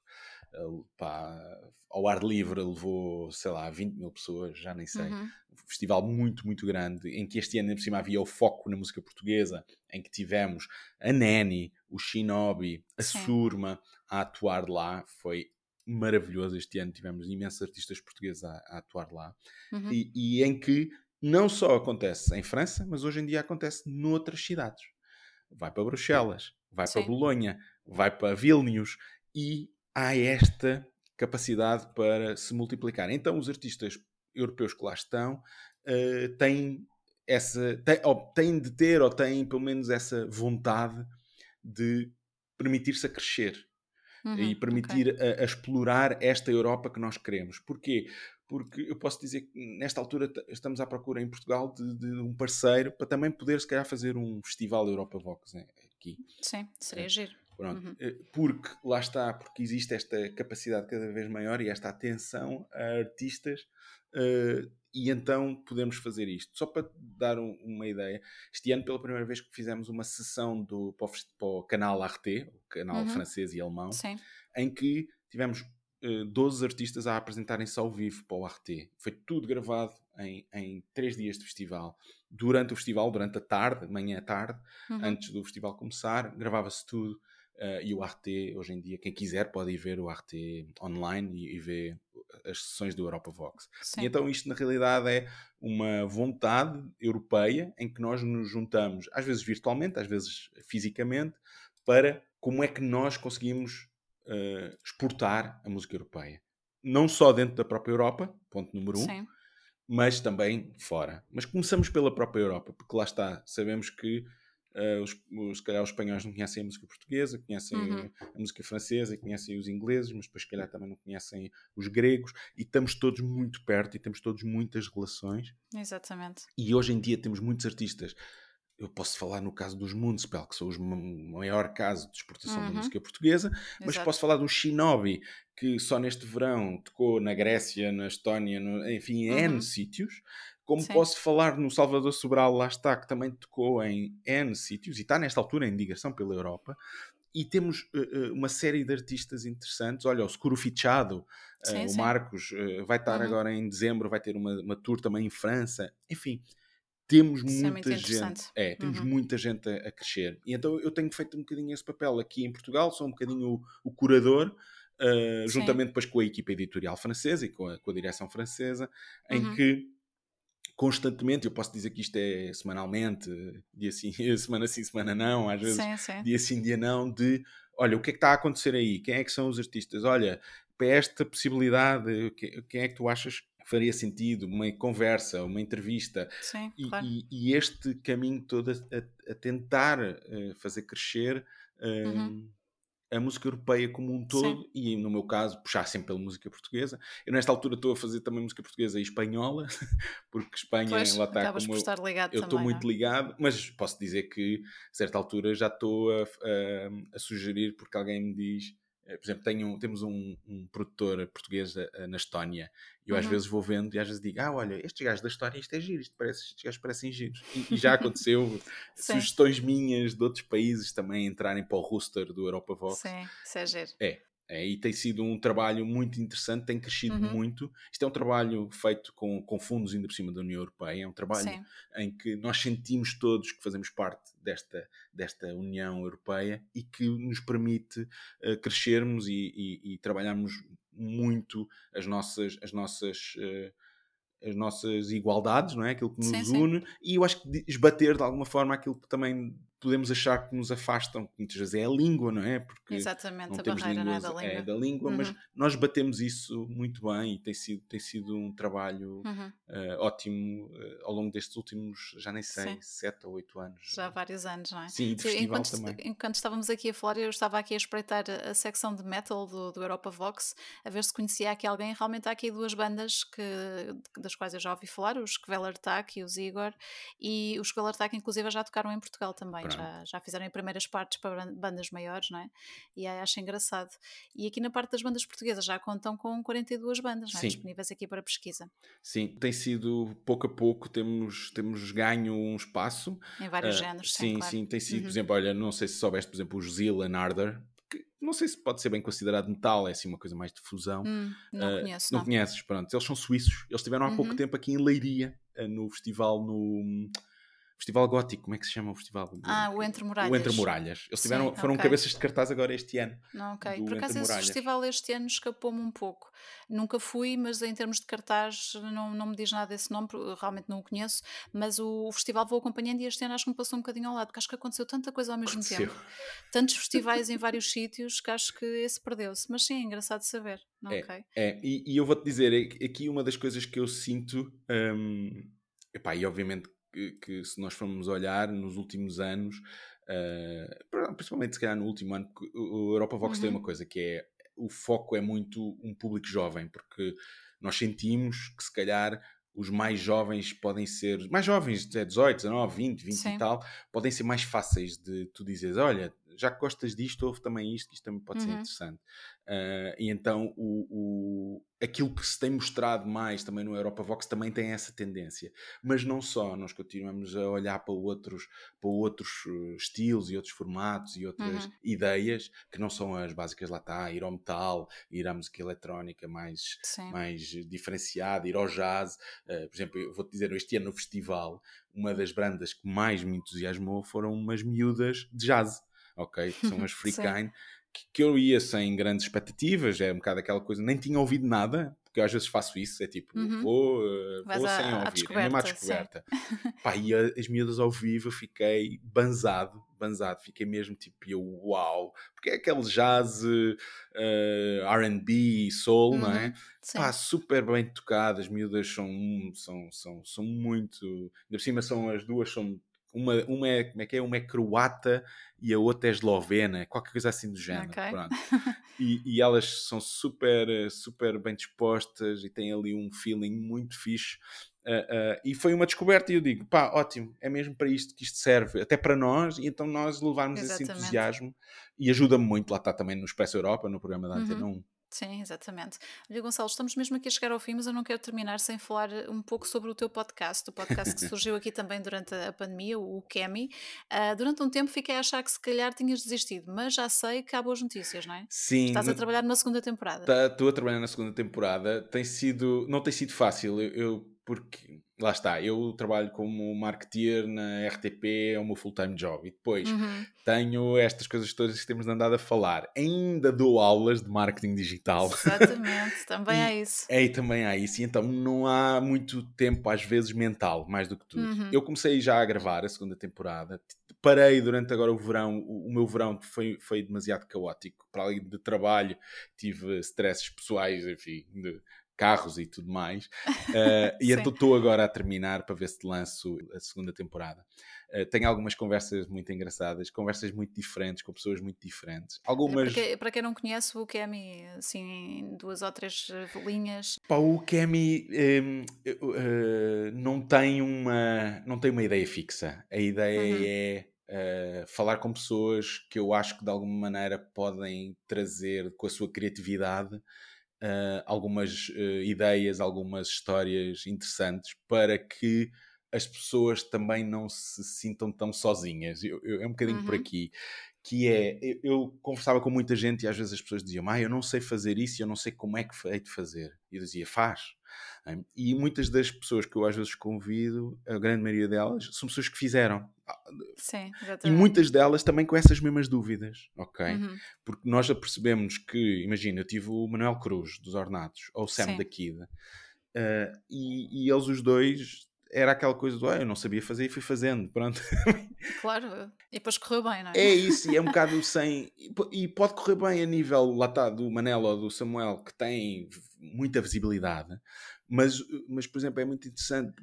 pá, ao ar livre levou, sei lá, 20 mil pessoas, já nem sei. Uhum. Um festival muito, muito grande, em que este ano, por cima, havia o foco na música portuguesa, em que tivemos a Neni, o Shinobi, a Sim. Surma a atuar lá. Foi maravilhoso este ano, tivemos imensos artistas portugueses a, a atuar lá. Uhum. E, e em que não só acontece em França, mas hoje em dia acontece noutras cidades. vai para Bruxelas, vai Sim. para Bolonha, vai para Vilnius e há esta capacidade para se multiplicar. Então, os artistas europeus que lá estão uh, têm, essa, têm, ou têm de ter, ou têm pelo menos essa vontade de permitir-se a crescer uhum, e permitir okay. a, a, explorar esta Europa que nós queremos. Porquê? Porque eu posso dizer que nesta altura estamos à procura em Portugal de, de um parceiro para também poder, se calhar, fazer um festival Europa Vox né, aqui. Sim, seria é. giro. Pronto. Uhum. Eh, porque, lá está, porque existe esta capacidade cada vez maior e esta atenção a artistas uh, e então podemos fazer isto. Só para dar um, uma ideia, este ano, pela primeira vez que fizemos uma sessão do, para, o, para o canal RT, o canal uhum. francês e alemão, Sim. em que tivemos uh, eh, 12 artistas a apresentarem-se ao vivo para o RT. Foi tudo gravado em, em três dias de festival. Durante o festival, durante a tarde, manhã à tarde, uhum. antes do festival começar, gravava-se tudo Uh, e o RT, hoje em dia, quem quiser pode ir ver o RT online e, e ver as sessões do Europa Vox. Sim. E então isto, na realidade, é uma vontade europeia em que nós nos juntamos, às vezes virtualmente, às vezes fisicamente, para como é que nós conseguimos uh, exportar a música europeia. Não só dentro da própria Europa, ponto número um, Sim. mas também fora. Mas começamos pela própria Europa, porque lá está, sabemos que Uh, os, os, se calhar os espanhóis não conhecem a música portuguesa, conhecem uhum. a música francesa, conhecem os ingleses, mas depois se calhar também não conhecem os gregos e estamos todos muito perto e temos todos muitas relações. Exatamente. E hoje em dia temos muitos artistas. Eu posso falar no caso dos Municipal, que são o maior caso de exportação uhum. da música portuguesa, mas Exato. posso falar do Shinobi, que só neste verão tocou na Grécia, na Estónia, no, enfim, em uhum. N sítios. Como Sim. posso falar no Salvador Sobral, lá está, que também tocou em N sítios e está nesta altura em ligação pela Europa. E temos uh, uma série de artistas interessantes. Olha, o Scuro Fichado, uh, o Marcos, vai estar uhum. agora em dezembro, vai ter uma, uma tour também em França. Enfim, temos Isso é muita é gente. É, temos uhum. muita gente a, a, crescer. E então eu tenho feito um bocadinho esse papel aqui em Portugal, sou um bocadinho o, o curador. Uh, juntamente depois com a equipa editorial francesa e com a, com a direção francesa, em uhum. que constantemente, eu posso dizer que isto é semanalmente, dia sim, semana sim, semana não, às vezes sim, sim. dia sim, dia não, de olha, o que é que está a acontecer aí? Quem é que são os artistas? Olha, para esta possibilidade, quem é que tu achas faria sentido? Uma conversa, uma entrevista. Sim, e, claro. e, e, este caminho todo a, a tentar uh, fazer crescer. Uh, uhum a música europeia como um todo Sim. e, no meu caso, puxar sempre pela música portuguesa. Eu, nesta altura, estou a fazer também música portuguesa e espanhola, porque Espanha pois, lá está como. estar ligado eu estou muito é? ligado, mas posso dizer que, a certa altura, já estou a, a, a sugerir, porque alguém me diz eh, por exemplo, tenho, temos um, um produtor português uh, na Estónia e eu uhum. às vezes vou vendo e às vezes digo: Ah, olha, estes gajos da Estónia, isto é giro, isto parece, estes gajos parecem giros. E, e já aconteceu sugestões minhas de outros países também entrarem para o roster do Europa Vox. Sim, isso é giro. É, é, e tem sido um trabalho muito interessante, tem crescido uhum. muito. Isto é um trabalho feito com, com fundos ainda por cima da União Europeia, é um trabalho Sim. em que nós sentimos todos que fazemos parte desta, desta União Europeia e que nos permite uh, crescermos e, e, e, trabalharmos muito as nossas, as nossas uh, as nossas igualdades, não é? Aquilo que nos sim, une, sim. e eu acho que esbater de alguma forma aquilo que também podemos achar que nos afastam, que muitas vezes é a língua, não é? Porque Exatamente, não a temos barreira línguas, não é da língua. É da língua, uhum. mas nós batemos isso muito bem e tem sido, tem sido um trabalho uhum. uh, ótimo uh, ao longo destes últimos, já nem sei, Sim. sete ou oito anos. Já há vários anos, não é? Sim, de festival enquanto, também. Enquanto estávamos aqui a falar, eu estava aqui a espreitar a secção de metal do, do Europa Vox, a ver se conhecia aqui alguém. Realmente há aqui duas bandas que, das quais eu já ouvi falar, os Kvelertak e os Igor, e os Kvelertak inclusive já tocaram em Portugal também, já, já fizeram primeiras partes para bandas maiores, não é? E acho engraçado. E aqui na parte das bandas portuguesas já contam com 42 bandas é? disponíveis aqui para pesquisa. Sim, tem sido pouco a pouco, temos, temos ganho um espaço. Em vários uh, géneros, sim. Sim, claro. sim, tem sido, uhum. por exemplo, olha, não sei se soubeste, por exemplo, os Zilla Narder, não sei se pode ser bem considerado metal, é assim uma coisa mais de fusão. Hum, não uh, conheço. Não, não, conheces, pronto. Eles são suíços. Eles estiveram há uhum. pouco tempo aqui em Leiria, uh, no festival no Festival Gótico, como é que se chama o festival? Ah, o Entre Muralhas. O Entre Muralhas. Eles tiveram, Sim, foram okay. cabeças de cartaz agora este ano. Não, ok. Por acaso esse festival este ano escapou-me um pouco. Nunca fui, mas em termos de cartaz não, não me diz nada esse nome, realmente não o conheço. Mas o, o, festival vou acompanhando e este ano acho que me passou um bocadinho ao lado, porque acho que aconteceu tanta coisa ao mesmo aconteceu. tempo. Tantos festivais em vários sítios que acho que esse perdeu-se. Mas sim, é engraçado saber. É, okay. é. E, e eu vou-te dizer, é aqui uma das coisas que eu sinto. Hum, epá, e obviamente que, que, se nós formos olhar nos últimos anos, uh, principalmente se calhar no último ano, o Europa Vox uhum. tem uma coisa que é o foco é muito um público jovem, porque nós sentimos que se calhar os mais jovens podem ser, mais jovens, 18, 19, 20, 20 Sim. e tal, podem ser mais fáceis de tu dizeres, olha, já que gostas disto, houve também isto, que isto também pode uhum. ser interessante. Uh, e então o, o, aquilo que se tem mostrado mais também no Europa Vox também tem essa tendência. Mas não só, nós continuamos a olhar para outros, para outros eh, estilos e outros formatos e outras uhum. ideias que não são as básicas lá está, ir ao metal, ir à música eletrónica mais, mais diferenciada, ir ao jazz. Uh, por exemplo, eu vou-te dizer, este ano no festival, uma das bandas que mais me entusiasmou foram umas miúdas de jazz ok? Que são as Free Kind, que, que, eu ia sem grandes expectativas, é um bocado aquela coisa, nem tinha ouvido nada, porque eu às vezes faço isso, é tipo, uhum. vou, uh, vou sem ouvir, é mesmo à descoberta. Pá, e a, as miúdas ao vivo eu fiquei banzado, banzado, fiquei mesmo tipo, eu, uau, porque é aquele jazz, uh, R&B, soul, uhum. não é? Sim. Pá, super bem tocado, as miúdas são, são, são, são muito, ainda por cima são as duas, são uma, uma, é, como é que é? Uma é croata e a outra é eslovena, qualquer coisa assim do género. Okay. E, e, elas são super, super bem dispostas e têm ali um feeling muito fixe. Uh, uh, e foi uma descoberta e eu digo, pá, ótimo, é mesmo para isto que isto serve, até para nós, e então nós levarmos Exatamente. esse entusiasmo e ajuda-me muito, lá está também no Expresso Europa, no programa da Antena uhum. 1 Sim, exatamente. Olha, Gonçalo, estamos mesmo aqui a chegar ao fim, mas eu não quero terminar sem falar eh, um pouco sobre o teu podcast, o podcast que surgiu aqui também durante a pandemia, o Kemi. Uh, durante um tempo fiquei a achar que se calhar tinhas desistido, mas já sei que há boas notícias, não é? Sim. Estás a trabalhar na segunda temporada. Tá, estou a trabalhar na segunda temporada. Tem sido, não tem sido fácil, eu, eu porque lá está, eu trabalho como marketeer na RTP, é o meu full-time job. E depois uhum. tenho estas coisas todas que temos andado a falar. Ainda dou aulas de marketing digital. Exatamente, também há isso. É, também há isso. E então não há muito tempo, às vezes, mental, mais do que tudo. Uhum. Eu comecei já a gravar a segunda temporada. Parei durante agora o verão. O, o meu verão foi, foi demasiado caótico. Para além de trabalho, tive stresses pessoais, enfim, de, carros e tudo mais. Uh, e então estou agora a terminar para ver se lanço a segunda temporada. Uh, tenho algumas conversas muito engraçadas, conversas muito diferentes, com pessoas muito diferentes. Algumas... Para, para quem não conhece o Kemi, assim, em duas ou três linhas. Pá, o Kemi um, uh, eh, não, tem uma, não tem uma ideia fixa. A ideia uhum. é Uh, falar com pessoas que eu acho que de alguma maneira podem trazer com a sua criatividade uh, algumas uh, ideias, algumas histórias interessantes para que as pessoas também não se sintam tão sozinhas. Eu, eu, é um bocadinho uhum. por aqui. Que é, eu, eu, conversava com muita gente e às vezes as pessoas diziam, ah, eu não sei fazer isso e eu não sei como é que hei de fazer. E eu dizia, faz. E muitas das pessoas que eu às vezes convido, a grande maioria delas, são pessoas que fizeram. Sim, exatamente. E muitas delas também com essas mesmas dúvidas, ok? Uhum. Porque nós já percebemos que, imagina, eu tive o Manuel Cruz, dos Ornatos, ou o Sam Sim. da Kid, uh, e, e eles os dois era aquela coisa do ah, eu não sabia fazer e fui fazendo, pronto. Claro, e depois correu bem, não é? É isso, e é um bocado sem. E pode correr bem a nível, lá está, do Manela ou do Samuel, que tem muita visibilidade, mas, mas, por exemplo, é muito interessante.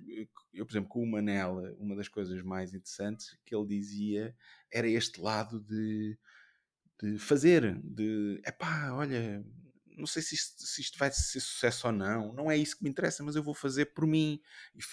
Eu, por exemplo, com o Manela, uma das coisas mais interessantes que ele dizia era este lado de, de fazer, de epá, olha, não sei se isto, se isto, vai ser sucesso ou não, não é isso que me interessa, mas eu vou fazer por mim.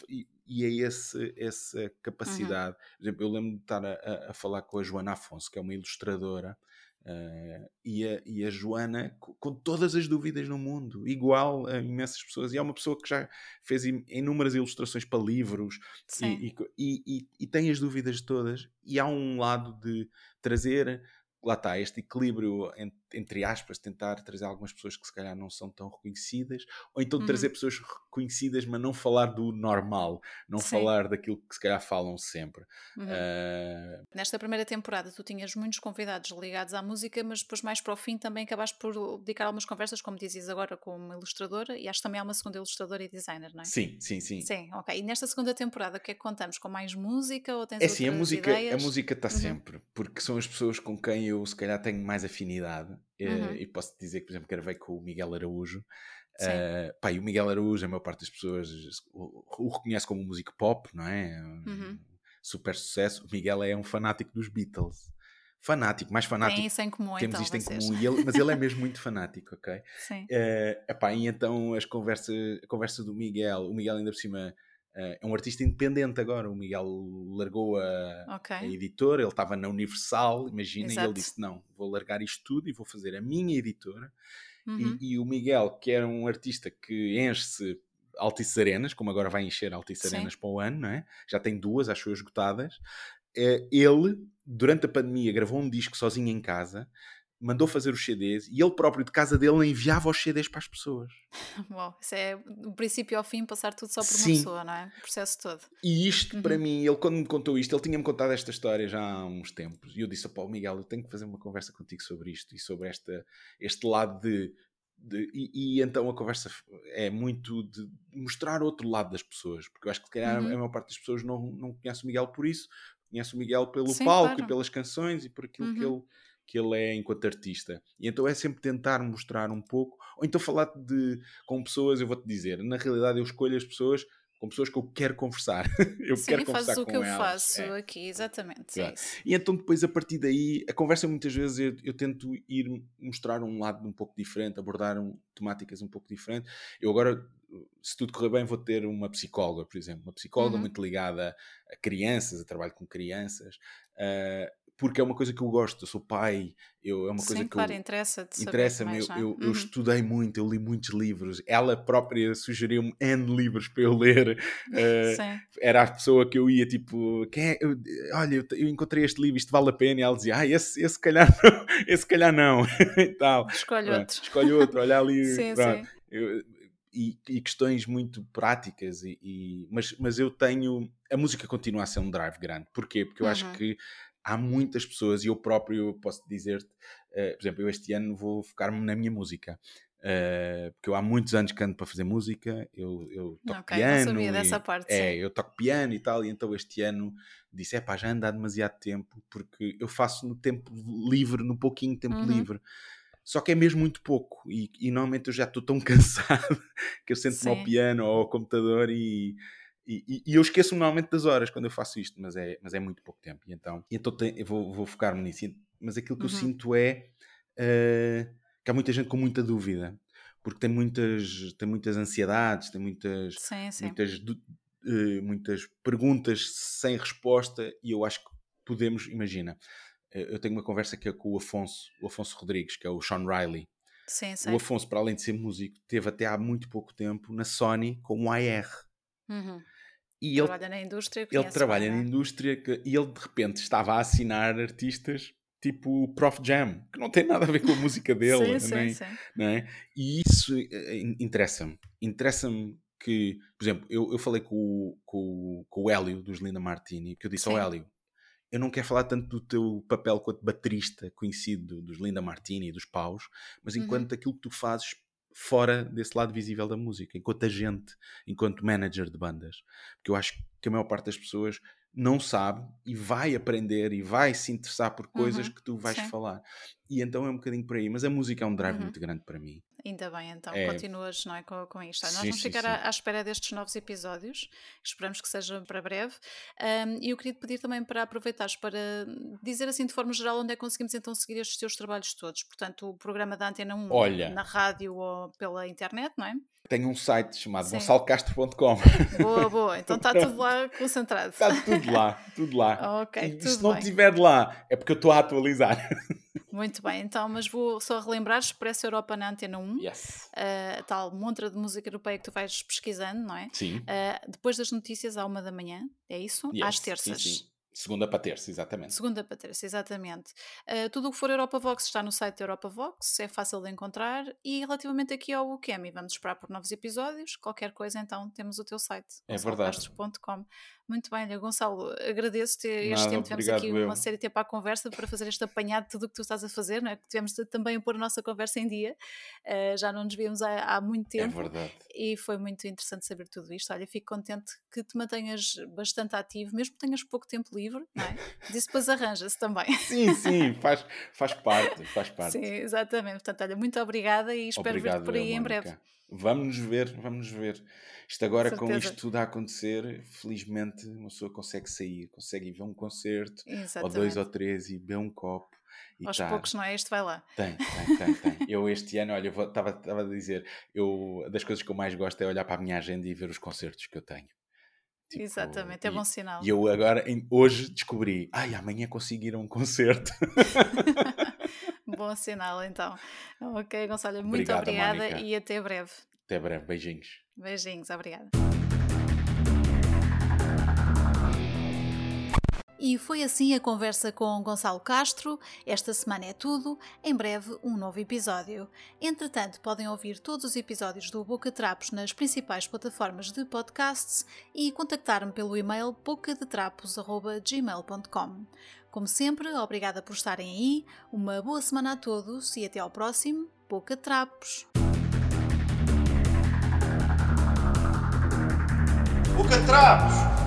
E, e é esse, essa uhum. capacidade. Uhum. Por exemplo, eu lembro de estar a, a, falar com a Joana Afonso, que é uma ilustradora, uh, e, a, e a Joana, com, com, todas as dúvidas no mundo, igual a imensas pessoas, e é uma pessoa que já fez inúmeras ilustrações para livros e, e, e, e tem as dúvidas todas, e há um lado de trazer lá está, este equilíbrio entre entre aspas, tentar trazer algumas pessoas que se calhar não são tão reconhecidas, ou então Uhum. trazer pessoas reconhecidas, mas não falar do normal, não Sim. falar daquilo que se calhar falam sempre. Uhum. Ah, Nesta primeira temporada tu tinhas muitos convidados ligados à música, mas depois mais para o fim também acabaste por dedicar algumas conversas, como dizes agora, com uma ilustradora e acho que também há uma segunda ilustradora e designer, não é? sim, sim, sim. Sim, ok. E nesta segunda temporada o que é que contamos? Com mais música ou tens É assim, a música, a ideias? música está Uhum. sempre, porque são as pessoas com quem eu se calhar tenho mais afinidade. Eh, Uhum. E posso dizer que, por exemplo, gravei com o Miguel Araújo. Eh, pá, e o Miguel Araújo, a maior parte das pessoas o, o reconhece como músico pop, não é? Um Uhum. Super sucesso. O Miguel é um fanático dos Beatles. Fanático, mais fanático. Tem isso em comum Temos então, isto em vocês. comum, ele- mas ele é mesmo muito fanático, ok? Sim. Eh, epá, e então as conversas, a conversa do Miguel, o Miguel ainda por cima eh, é um artista independente agora, o Miguel largou a, Ok. a editora, ele estava na Universal, imagina, e Exato. ele disse, não, vou largar isto tudo e vou fazer a minha editora. Uhum. E, e o Miguel, que era um artista que enche-se Altice Arenas, como agora vai encher Altice Sim. Arenas para o ano, não é? já tem duas, acho eu, esgotadas, eh, ele, durante a pandemia, gravou um disco sozinho em casa, mandou fazer os CDs e ele próprio de casa dele enviava os CDs para as pessoas. Uau, isso é do princípio ao fim passar tudo só por uma Sim. pessoa, não é? O processo todo. E isto, Uhum. para mim, ele quando me contou isto, ele tinha-me contado esta história já há uns tempos. E eu disse a Paulo Miguel, eu tenho que fazer uma conversa contigo sobre isto e sobre esta, este lado de. de- e, e então a conversa é muito de mostrar outro lado das pessoas, porque eu acho que se calhar Uhum. a maior parte das pessoas não, não conhece o Miguel por isso, conhece o Miguel pelo Sim, palco claro. e pelas canções e por aquilo que, Uhum. ele, que ele é enquanto artista. E então é sempre tentar mostrar um pouco, ou então falar de, com pessoas, eu vou-te dizer, na realidade eu escolho as pessoas com pessoas que eu quero conversar. eu Sim, quero conversar fazes o com que eu elas. faço É. aqui, exatamente. É. E então depois a partir daí, a conversa muitas vezes eu, eu tento ir mostrar um lado um pouco diferente, abordar um- temáticas um pouco diferentes. Eu agora, se tudo correr bem, vou ter uma psicóloga, por exemplo, uma psicóloga Uhum. muito ligada a crianças, a trabalho com crianças, ah, porque é uma coisa que eu gosto, eu sou pai, eu, é uma coisa Sim, que claro, eu, interessa-te saber Interessa-me, eu, é? eu, eu Uhum. estudei muito, eu li muitos livros. Ela própria sugeriu-me N livros para eu ler. Sim, era a pessoa que eu ia tipo, quem é? Eu- olha, eu, eu encontrei este livro, isto vale a pena. E ela dizia, ah, esse, esse calhar não, esse calhar não. e tal. escolhe Pronto, outro. Escolhe outro, olha ali. Sim, pronto. sim. Eu- e, e questões muito práticas, e, e- mas, mas eu tenho. A música continua a ser um drive grande. Porquê? Porque eu acho Uhum. que há muitas pessoas, e eu próprio posso dizer-te, eh, por exemplo, eu este ano vou focar-me na minha música. Eh, porque eu há muitos anos que ando para fazer música, eu, eu toco Ok, não piano. e- parte, é, sim. eu toco piano e tal, e então este ano disse: é pá, já ando há demasiado tempo, porque eu faço no tempo livre, no pouquinho tempo Uhum. livre. Só que é mesmo muito pouco, e, e normalmente eu já estou tão cansado que eu sento-me ao piano ou ao computador e, e, e- e eu esqueço-me normalmente das horas quando eu faço isto, mas é, mas é muito pouco tempo. E então, então tem- eu vou, vou focar-me nisso. Mas aquilo que eu Uhum. sinto é eh, que há muita gente com muita dúvida, porque tem muitas, tem muitas ansiedades, tem muitas, Sim, sim. muitas, eh, muitas perguntas sem resposta e eu acho que podemos, imagina, eh, eu tenho uma conversa que é com o Afonso, o Afonso Rodrigues, que é o Sean Riley. Sim, O sei. Afonso, para além de ser músico, teve até há muito pouco tempo na Sony como AR. Uhum. E ele, Trabalha na indústria, ele trabalha na é? indústria que- e ele de repente estava a assinar artistas tipo o Prof Jam, que não tem nada a ver com a música dele, Sim, nem, sim, sim. é? E isso eh, in- interessa-me. Interessa-me que, por exemplo, eu, eu falei com, o- com, com o Hélio dos Linda Martini, porque eu disse ao Sim. Hélio, eu não quero falar tanto do teu papel quanto baterista conhecido dos Linda Martini e dos Paus, mas Uhum. enquanto aquilo que tu fazes fora desse lado visível da música, enquanto agente, enquanto manager de bandas. Porque eu acho que a maior parte das pessoas não sabe e vai aprender e vai se interessar por coisas Uhum, que tu vais sim. falar. E então é um bocadinho por aí. Mas a música é um drive Uhum. muito grande para mim. Ainda bem, então, É. continuas não é, com, com isto. Olha, Nós Sim, vamos sim, ficar sim. à, à espera destes novos episódios, esperamos que seja para breve. Ahm, E eu queria te pedir também para aproveitares para dizer assim de forma geral onde é que conseguimos então seguir estes teus trabalhos todos. Portanto, o programa da Antena 1 Olha. na rádio ou pela internet, não é? Tenho um site chamado Sim. gonçalocastro.com. Boa, boa. Então está tudo lá concentrado. Está tudo lá, tudo lá. Ok, e tudo se não bem. estiver lá, é porque eu estou a atualizar. Muito bem, então, mas vou só relembrar: Expresso Europa na Antena 1, Yes. a tal montra de música europeia que tu vais pesquisando, não é? Sim. Uh, depois das notícias, à uma da manhã, é isso? yes, Às terças. Sim, sim. Segunda para terça, exatamente. Segunda para terça, exatamente. Uh, tudo o que for Europa Vox está no site da Europa Vox, é fácil de encontrar. E relativamente aqui ao Ukemi, vamos esperar por novos episódios. Qualquer coisa, então, temos o teu site. É verdade. Muito bem, Gonçalo, agradeço-te. Este tempo tivemos aqui eu. uma série de tempo à conversa para fazer este apanhado de tudo o que tu estás a fazer, não é? Tivemos também a pôr a nossa conversa em dia, uh, já não nos víamos há, há, muito é tempo. É verdade. E foi muito interessante saber tudo isto. Olha, fico contente que te mantenhas bastante ativo, mesmo que tenhas pouco tempo livre, não é? Disso depois arranja-se também. Sim, sim, faz, faz parte, faz parte. Sim, exatamente. Portanto, olha, muito obrigada e espero ver-te por aí em breve. Vamos nos ver, vamos nos ver. Isto agora, com isto tudo a acontecer, felizmente uma pessoa consegue sair, consegue ir ver um concerto, Exatamente. ou dois ou três, e beber um copo. E Aos tá. poucos, não é? Este vai lá. Tem, tem, tem, tem. eu este ano, olha, estava a dizer, eu, das coisas que eu mais gosto é olhar para a minha agenda e ver os concertos que eu tenho. Tipo, Exatamente, é bom sinal. E eu agora, hoje, descobri, ai, amanhã consigo ir a um concerto. bom sinal, então. Ok, Gonçalo, muito Obrigada, obrigada e até breve. Até breve, beijinhos. Beijinhos, obrigada. E foi assim a conversa com Gonçalo Castro. Esta semana é tudo. Em breve, um novo episódio. Entretanto, podem ouvir todos os episódios do Boca Trapos nas principais plataformas de podcasts e contactar-me pelo e-mail bocadetrapos.gmail.com. Como sempre, obrigada por estarem aí. Uma boa semana a todos e até ao próximo Boca Trapos. Boca Trapos!